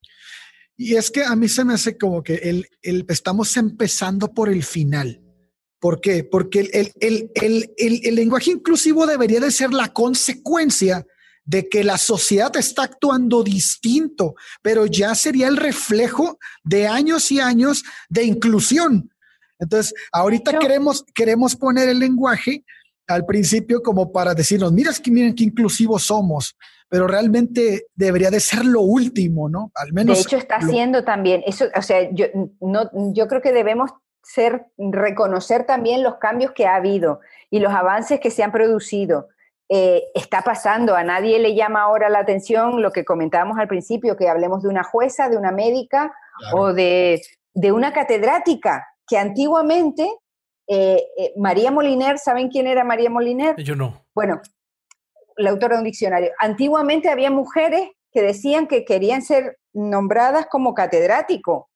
Y es que a mí se me hace como que el, el- estamos empezando por el final. ¿Por qué? Porque el, el- el- el- el- el lenguaje inclusivo debería de ser la consecuencia de que la sociedad está actuando distinto, pero ya sería el reflejo de años y años de inclusión. Entonces, ahorita queremos, queremos poner el lenguaje al principio como para decirnos, mira, es que miren qué inclusivos somos, pero realmente debería de ser lo último, ¿no? Al menos De hecho, está lo- haciendo también, eso, o sea, yo, no, yo creo que debemos ser, reconocer también los cambios que ha habido y los avances que se han producido. Eh, está pasando, a nadie le llama ahora la atención lo que comentábamos al principio, que hablemos de una jueza, de una médica Claro. o de, de una catedrática, que antiguamente eh, eh, María Moliner, ¿saben quién era María Moliner? Yo no. bueno, la autora de un diccionario. Antiguamente había mujeres que decían que querían ser nombradas como catedrático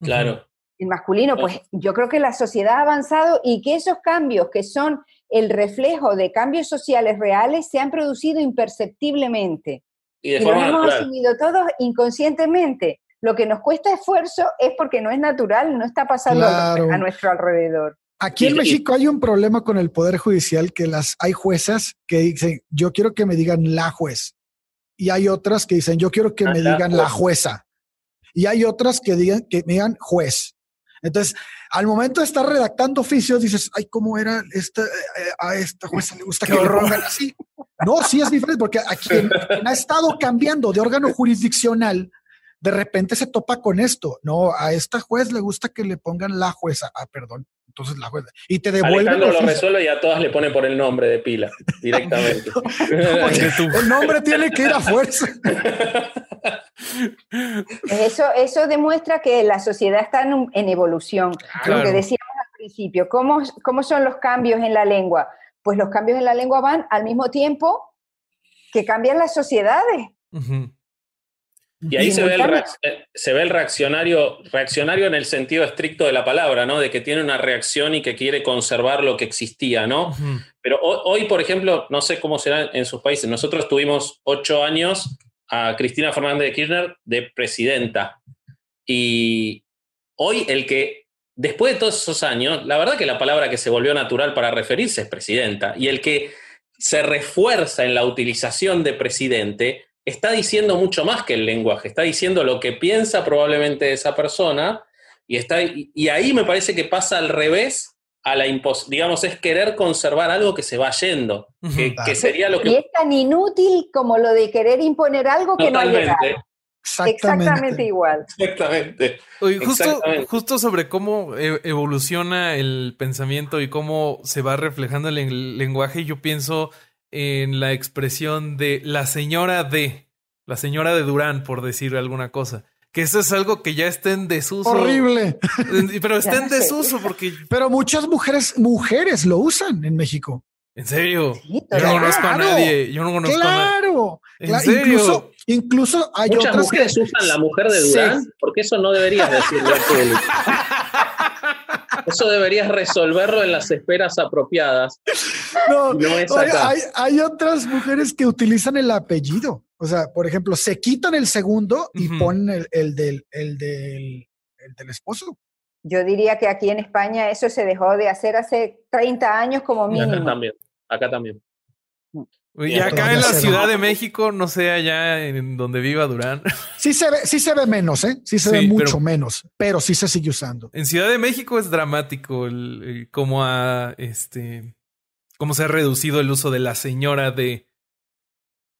Claro. en masculino. Pues yo creo que la sociedad ha avanzado y que esos cambios que son el reflejo de cambios sociales reales se han producido imperceptiblemente. Y de y los forma hemos natural. asumido todos inconscientemente. Lo que nos cuesta esfuerzo es porque no es natural, no está pasando a- Claro. a nuestro alrededor. Aquí en México hay un problema con el poder judicial que las hay juezas que dicen, yo quiero que me digan la juez. Y hay otras que dicen, yo quiero que Ah, me la digan la jueza. jueza. Y hay otras que digan que me digan juez. Entonces, al momento de estar redactando oficios, dices, ay, ¿cómo era esta, eh, a esta jueza le gusta Qué que horror. pongan así? No, sí es diferente, porque a quien, quien ha estado cambiando de órgano jurisdiccional, de repente se topa con esto. No, a esta juez le gusta que le pongan la jueza. Ah, perdón. Entonces la jueza. Y te devuelve. Alejandro el lo resuelve y a todas le pone por el nombre de pila *laughs* directamente. *laughs* El nombre tiene que ir a fuerza. Eso, eso demuestra que la sociedad está en, un- en evolución. Claro. Lo que decíamos al principio, ¿cómo, ¿cómo son los cambios en la lengua? Pues los cambios en la lengua van al mismo tiempo que cambian las sociedades. Y ahí se ve, el eh, se ve el reaccionario, reaccionario en el sentido estricto de la palabra, ¿no? De que tiene una reacción y que quiere conservar lo que existía, ¿no? Pero hoy, hoy, por ejemplo, no sé cómo será en sus países. Nosotros tuvimos ocho años a Cristina Fernández de Kirchner de presidenta. Y hoy el que, después de todos esos años, la verdad que la palabra que se volvió natural para referirse es presidenta. Y el que se refuerza en la utilización de presidente está diciendo mucho más que el lenguaje, está diciendo lo que piensa probablemente esa persona. Y, está, y, y ahí me parece que pasa al revés a la impos digamos, es querer conservar algo que se va yendo, que, Claro. que sería lo Y que... es tan inútil como lo de querer imponer algo que no ha llegado. Totalmente, Exactamente igual. exactamente. Oye, justo, Exactamente. justo sobre cómo e- evoluciona el pensamiento y cómo se va reflejando el lenguaje, yo pienso en la expresión de la señora de, la señora de Durán, por decir alguna cosa. Que eso es algo que ya está en desuso. Horrible. *laughs* Pero está en desuso porque, Pero muchas mujeres, mujeres lo usan en México. en serio, Sí, yo no conozco a Claro. nadie. Yo no conozco a nadie. Claro. ¿En Claro, serio? Incluso, incluso hay Muchas otras mujeres que usan la mujer de Durán, porque eso no deberías decirlo. *laughs* Eso deberías resolverlo en las esferas apropiadas. No, No es oye, acá. hay, hay otras mujeres que utilizan el apellido. O sea, por ejemplo, se quitan el segundo y ponen el, el del, el, del, el del esposo. Yo diría que aquí en España eso se dejó de hacer hace 30 años como Y acá mínimo. también. Acá también. Y Ya, acá en la Ciudad da. de México, no sé, allá en donde viva Durán. *laughs* Sí se ve, sí se ve menos, ¿eh? Sí se Sí, ve pero- mucho menos, pero sí se sigue usando. En Ciudad de México es dramático el, el cómo ha este cómo se ha reducido el uso de la señora de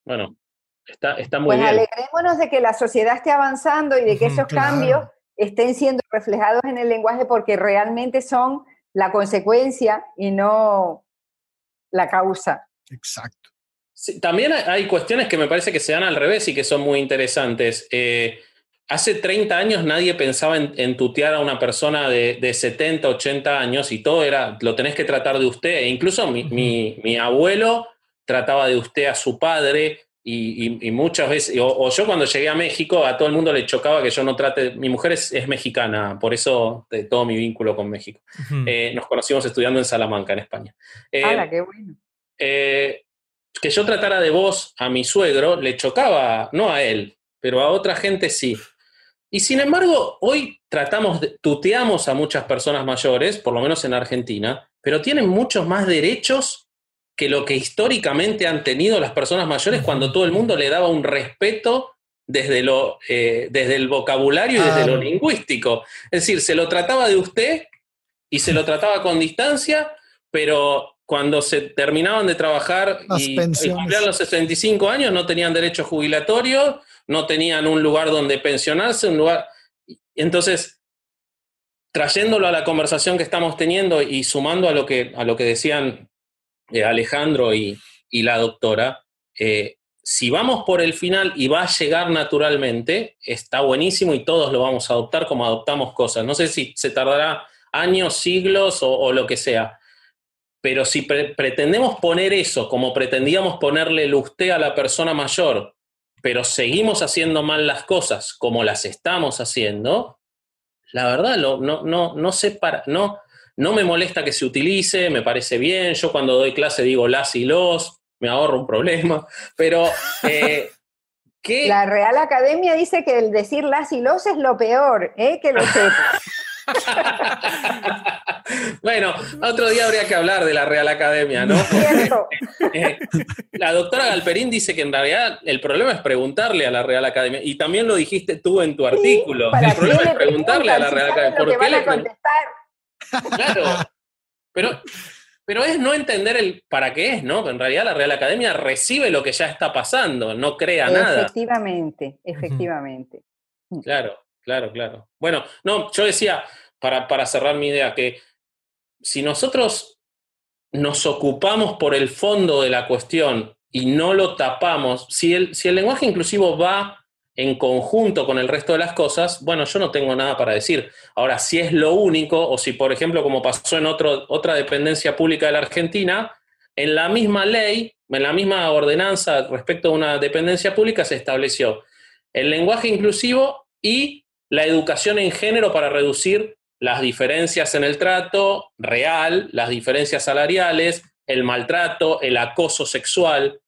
Bueno, está, está muy Pues bien. alegrémonos de que la sociedad esté avanzando y de que esos claro. cambios estén siendo reflejados en el lenguaje porque realmente son la consecuencia y no la causa. Exacto. Sí, también hay- cuestiones que me parece que se dan al revés y que son muy interesantes. Eh, hace 30 años nadie pensaba en, en tutear a una persona de, de 70, 80 años y todo era, lo tenés que tratar de usted. E incluso mi, mi- mi abuelo trataba de usted a su padre. y, muchas veces, o, yo cuando llegué a México, a todo el mundo le chocaba que yo no trate, mi mujer es, mexicana, por eso de todo mi vínculo con México. Eh, nos conocimos estudiando en Salamanca, en España. Eh, qué bueno! Eh, que yo tratara de vos a mi suegro le chocaba, no a él, pero a otra gente sí. Y sin embargo, hoy tratamos, de, tuteamos a muchas personas mayores, por lo menos en Argentina, pero tienen muchos más derechos que lo que históricamente han tenido las personas mayores cuando todo el mundo le daba un respeto desde, lo, eh, desde el vocabulario y desde lo lingüístico. Es decir, se lo trataba de usted y se lo trataba con distancia, pero cuando se terminaban de trabajar y, cumplían los 65 años no tenían derecho jubilatorio, no tenían un lugar donde pensionarse, un lugar... Entonces, trayéndolo a la conversación que estamos teniendo y sumando a lo que, a lo que decían eh, Alejandro y, la doctora, eh, si vamos por el final y va a llegar naturalmente, está buenísimo y todos lo vamos a adoptar como adoptamos cosas. No sé si se tardará años, siglos o, lo que sea. Pero si pretendemos poner eso como pretendíamos ponerle el usted a la persona mayor, pero seguimos haciendo mal las cosas como las estamos haciendo, la verdad no, no, no, sé para, no, no me molesta que se utilice, me parece bien. Yo cuando doy clase digo las y los, me ahorro un problema. Pero. Eh, *laughs* La Real Academia dice que el decir las y los es lo peor, ¿eh? que lo sepas. *laughs* bueno, otro día habría que hablar de la Real Academia, ¿no? *laughs* Cierto. *laughs* Eh, la doctora Galperín dice que en realidad el problema es preguntarle a la Real Academia. Y también lo dijiste tú en tu artículo. el problema es preguntarle a la Real Academia. ¿Por qué le contestar? Claro. Pero, pero es no entender el para qué es, ¿no? En realidad la Real Academia recibe lo que ya está pasando, no crea nada. Efectivamente, efectivamente. Claro, claro, claro. Bueno, no, yo decía, para, para cerrar mi idea, que si nosotros nos ocupamos por el fondo de la cuestión y no lo tapamos, si el, si el lenguaje inclusivo va en conjunto con el resto de las cosas, bueno, yo no tengo nada para decir. Ahora, si es lo único, o si, por ejemplo, como pasó en otro, otra dependencia pública de la Argentina, en la misma ley, en la misma ordenanza respecto a una dependencia pública se estableció el lenguaje inclusivo y la educación en género para reducir las diferencias en el trato real, las diferencias salariales, el maltrato, el acoso sexual.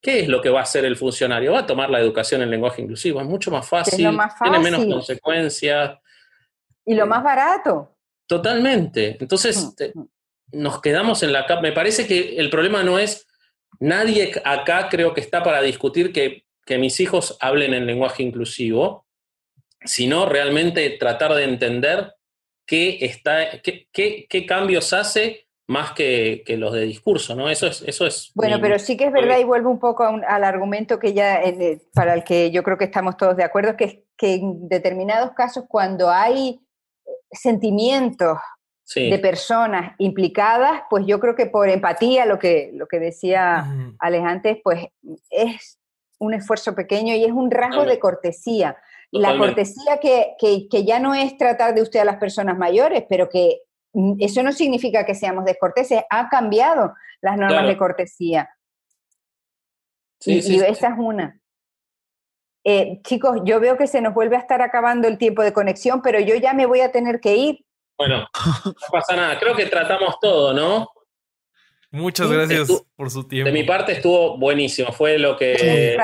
¿Qué es lo que va a hacer el funcionario? Va a tomar la educación en lenguaje inclusivo. Es mucho más fácil, tiene menos consecuencias. Y lo más barato. Totalmente. Entonces, mm, mm. nos quedamos en la capa. Me parece que el problema no es, nadie acá creo que está para discutir que, que mis hijos hablen en lenguaje inclusivo, sino realmente tratar de entender qué, está, qué, qué, qué cambios hace más que, los de discurso, ¿no? Eso es... Eso es bueno, pero sí que es verdad y vuelvo un poco al argumento que ya, eh, para el que yo creo que estamos todos de acuerdo, que es que en determinados casos cuando hay eh, sentimientos de personas implicadas, pues yo creo que por empatía, lo que, lo que decía Alejandro, pues es un esfuerzo pequeño y es un rasgo de cortesía. La cortesía que, que, que, ya no es tratar de usted a las personas mayores, pero que Mm, eso no significa que seamos descorteses, ha cambiado las normas de cortesía. y, esa es una. Eh, chicos, yo veo que se nos vuelve a estar acabando el tiempo de conexión, pero yo ya me voy a tener que ir. Bueno, no pasa nada. Creo que tratamos todo, ¿no? Muchas gracias por su tiempo. De mi parte estuvo buenísimo. Fue lo que,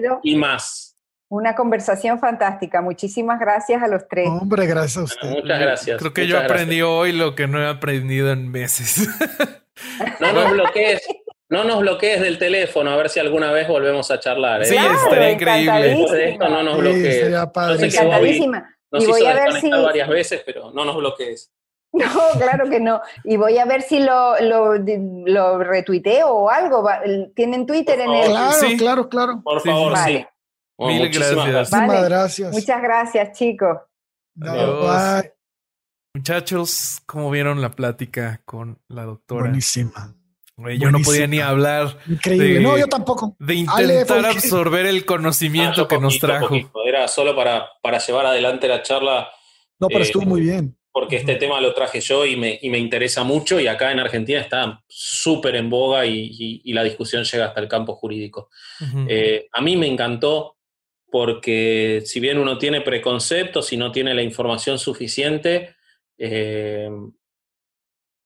lo y más. Una conversación fantástica. Muchísimas gracias a los tres. Hombre, gracias a usted. Muchas gracias. Creo que yo aprendí hoy lo que no he aprendido en meses. *laughs* No nos bloquees, no nos bloquees del teléfono, a ver si alguna vez volvemos a charlar. ¿eh? Sí, estaría increíble. Esto no nos bloquees. Sí, encantadísima. y voy a ver si varias veces, pero no nos bloquees. *laughs* No, claro que no. Y voy a ver si lo, lo, lo retuiteo o algo. ¿Tienen Twitter en el...? Claro, sí. claro, claro. Por favor, sí. Mil gracias. gracias. Muchas gracias, chicos. Muchachos, ¿cómo vieron la plática con la doctora? Buenísima. yo no podía ni hablar. Increíble. no, yo tampoco. De intentar absorber el conocimiento que nos trajo. Era solo para, para llevar adelante la charla. No, pero estuvo muy bien. porque este tema lo traje yo y me, y me interesa mucho y acá en Argentina está súper en boga y, y, la discusión llega hasta el campo jurídico. Eh, a mí me encantó porque si bien uno tiene preconceptos y no tiene la información suficiente, eh,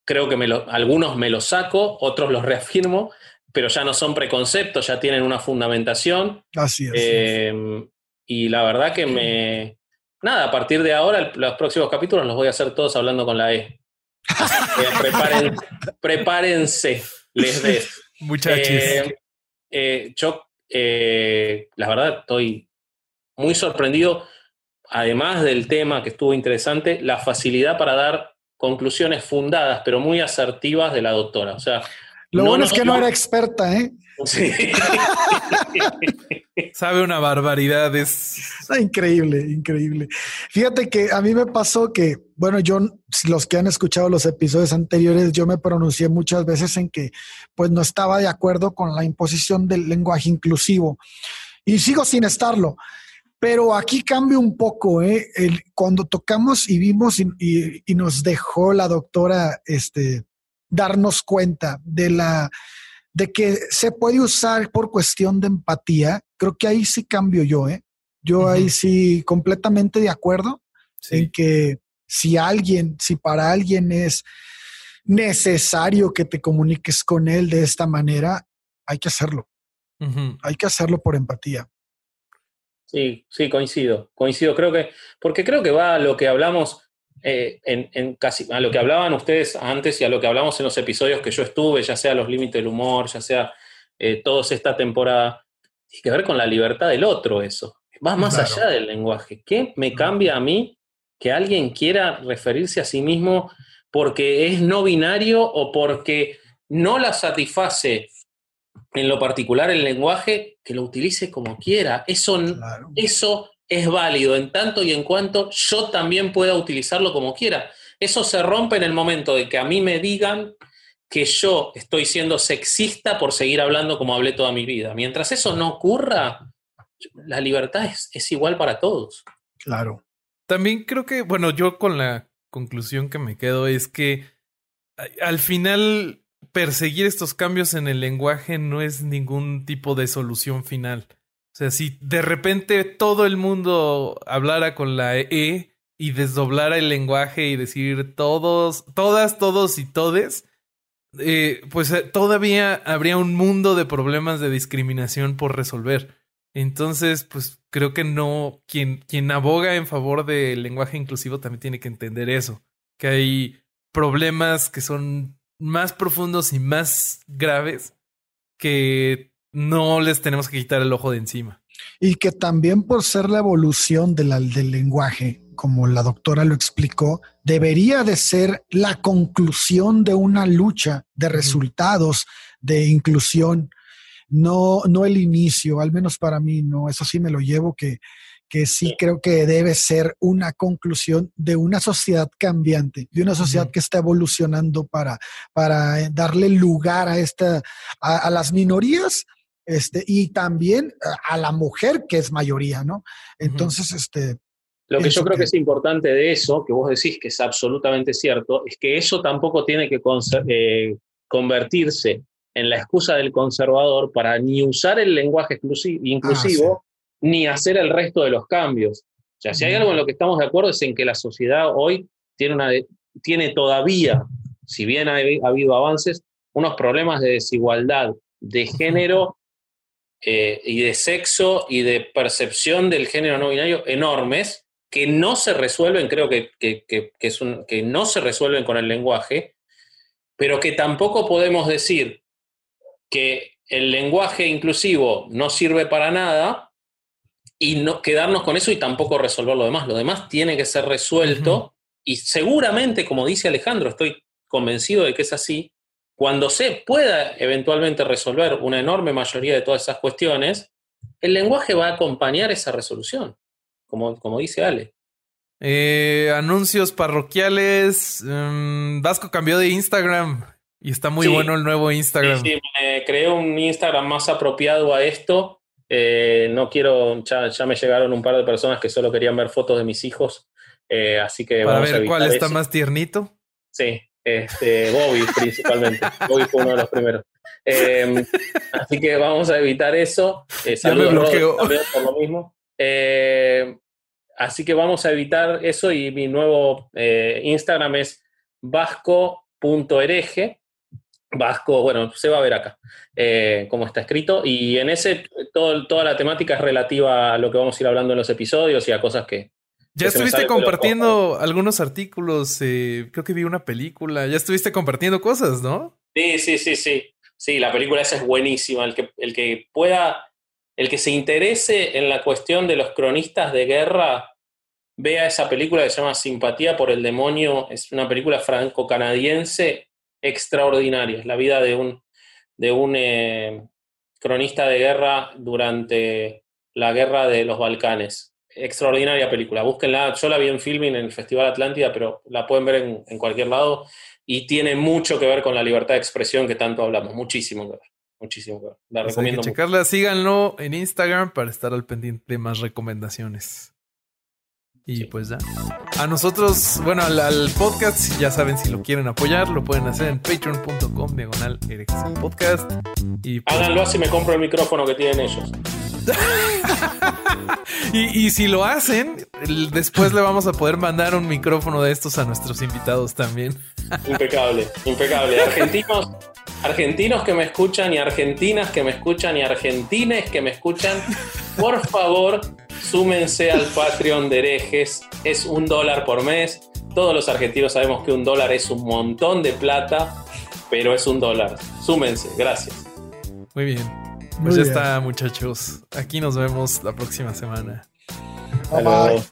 creo que me algunos me los saco, otros los *laughs* reafirmo, pero ya no son preconceptos, ya tienen una fundamentación. Así es. Eh, y la verdad que me... Nada, a partir de ahora, los próximos capítulos los voy a hacer todos hablando con la E. *laughs* prepárense, les des. Muchachos. Eh, eh, yo, la verdad, estoy muy sorprendido, además del tema que estuvo interesante, la facilidad para dar conclusiones fundadas, pero muy asertivas de la doctora. O sea, lo bueno es que no era experta, ¿eh? Sí. *laughs* Sabe una barbaridad, es increíble, increíble. Fíjate que a mí me pasó que, bueno, yo, los que han escuchado los episodios anteriores, yo me pronuncié muchas veces en que pues no estaba de acuerdo con la imposición del lenguaje inclusivo y sigo sin estarlo. Pero aquí cambia un poco, ¿eh? cuando tocamos y vimos y, nos dejó la doctora este, darnos cuenta de la de que se puede usar por cuestión de empatía, creo que ahí sí cambio yo, ¿eh? Yo ahí sí completamente de acuerdo en que si alguien, si para alguien es necesario que te comuniques con él de esta manera, hay que hacerlo. Hay que hacerlo por empatía. Sí, sí, coincido, coincido. Creo que, porque creo que va a lo que hablamos eh, en, casi, a lo que hablaban ustedes antes y a lo que hablamos en los episodios que yo estuve, ya sea los límites del humor, ya sea eh, todos esta temporada, tiene que ver con la libertad del otro eso. Va más allá del lenguaje. ¿Qué me cambia a mí que alguien quiera referirse a sí mismo porque es no binario o porque no la satisface en lo particular el lenguaje, que lo utilice como quiera. Eso, eso es válido en tanto y en cuanto yo también pueda utilizarlo como quiera. Eso se rompe en el momento de que a mí me digan que yo estoy siendo sexista por seguir hablando como hablé toda mi vida. Mientras eso no ocurra, la libertad es, es igual para todos. Claro. También creo que, bueno, yo con la conclusión que me quedo es que al final perseguir estos cambios en el lenguaje no es ningún tipo de solución final. O sea, si de repente todo el mundo hablara con la E y desdoblara el lenguaje y decir todos, todas, todos y todes, eh, pues eh, todavía habría un mundo de problemas de discriminación por resolver. Entonces, pues creo que no, quien, quien aboga en favor del lenguaje inclusivo también tiene que entender eso, que hay problemas que son más profundos y más graves que no les tenemos que quitar el ojo de encima. Y que también por ser la evolución del lenguaje, como la doctora lo explicó, debería de ser la conclusión de una lucha de resultados de inclusión, no, no el inicio, al menos para mí, no, eso sí me lo llevo que que sí creo que debe ser una conclusión de una sociedad cambiante, de una sociedad que está evolucionando para, para eh, darle lugar a, esta, a, las minorías este, y también a la mujer que es mayoría, ¿no? Entonces, este... Lo que yo creo que... es importante de eso, que vos decís que es absolutamente cierto, es que eso tampoco tiene que eh, convertirse en la excusa del conservador para ni usar el lenguaje inclusivo, ah, ni hacer el resto de los cambios. O sea, si hay algo en lo que estamos de acuerdo es en que la sociedad hoy tiene, una tiene todavía, si bien ha, habido avances, unos problemas de desigualdad de género eh, y de sexo y de percepción del género no binario enormes que no se resuelven, creo que, que, es un, que no se resuelven con el lenguaje, pero que tampoco podemos decir que el lenguaje inclusivo no sirve para nada y no quedarnos con eso y tampoco resolver lo demás. Lo demás tiene que ser resuelto y seguramente, como dice Alejandro, estoy convencido de que es así, cuando se pueda eventualmente resolver una enorme mayoría de todas esas cuestiones, el lenguaje va a acompañar esa resolución, como, como dice Ale. Eh, anuncios parroquiales. Mm, Vasco cambió de Instagram y está muy bueno el nuevo Instagram. Sí, me creé un Instagram más apropiado a esto. Eh, no quiero, ya, me llegaron un par de personas que solo querían ver fotos de mis hijos. Eh, así que Para vamos a ver cuál está eso. más tiernito. Sí, este, Bobby *laughs* principalmente. Bobby fue uno de los primeros. Eh, así que vamos a evitar eso. Eh, Ya me saludos, bloqueó. también por lo mismo. Eh, así que vamos a evitar eso y mi nuevo Instagram es vasco.hereje. Vasco, bueno, se va a ver acá eh, cómo está escrito. Y en ese, todo- toda la temática es relativa a lo que vamos a ir hablando en los episodios y a cosas que, Ya que estuviste compartiendo algunos artículos, eh, creo que vi una película, ya estuviste compartiendo cosas, ¿no? Sí, sí, sí, sí. Sí, la película esa es buenísima. El que, el que pueda, el que se interese en la cuestión de los cronistas de guerra, vea esa película que se llama Simpatía por el Demonio. Es una película franco-canadiense extraordinaria. Es la vida de un, de un eh, cronista de guerra durante la guerra de los Balcanes. Extraordinaria película. Búsquenla. Yo la vi en filming en el Festival Atlántida, pero la pueden ver en, en cualquier lado y tiene mucho que ver con la libertad de expresión que tanto hablamos, muchísimo que ver, muchísimo que ver. La Pues hay que recomiendo mucho. checarla, síganlo en Instagram para estar al pendiente de más recomendaciones. Y Sí. pues ya. A nosotros, bueno, al, al podcast, ya saben, si lo quieren apoyar, lo pueden hacer en patreon.com diagonal podcast. Y, pues, Háganlo así me compro el micrófono que tienen ellos. *laughs* y, y si lo hacen, después le vamos a poder mandar un micrófono de estos a nuestros invitados también. Impecable, impecable. Argentinos, *laughs* argentinos que me escuchan y argentinas que me escuchan y argentines que me escuchan, por favor, súmense al Patreon de herejes. Es un dólar por mes. Todos los argentinos sabemos que un dólar es un montón de plata, pero es un dólar. Súmense, gracias. Muy bien. Muy Pues ya bien. está, muchachos. Aquí nos vemos la próxima semana. Hasta Bye, luego. bye.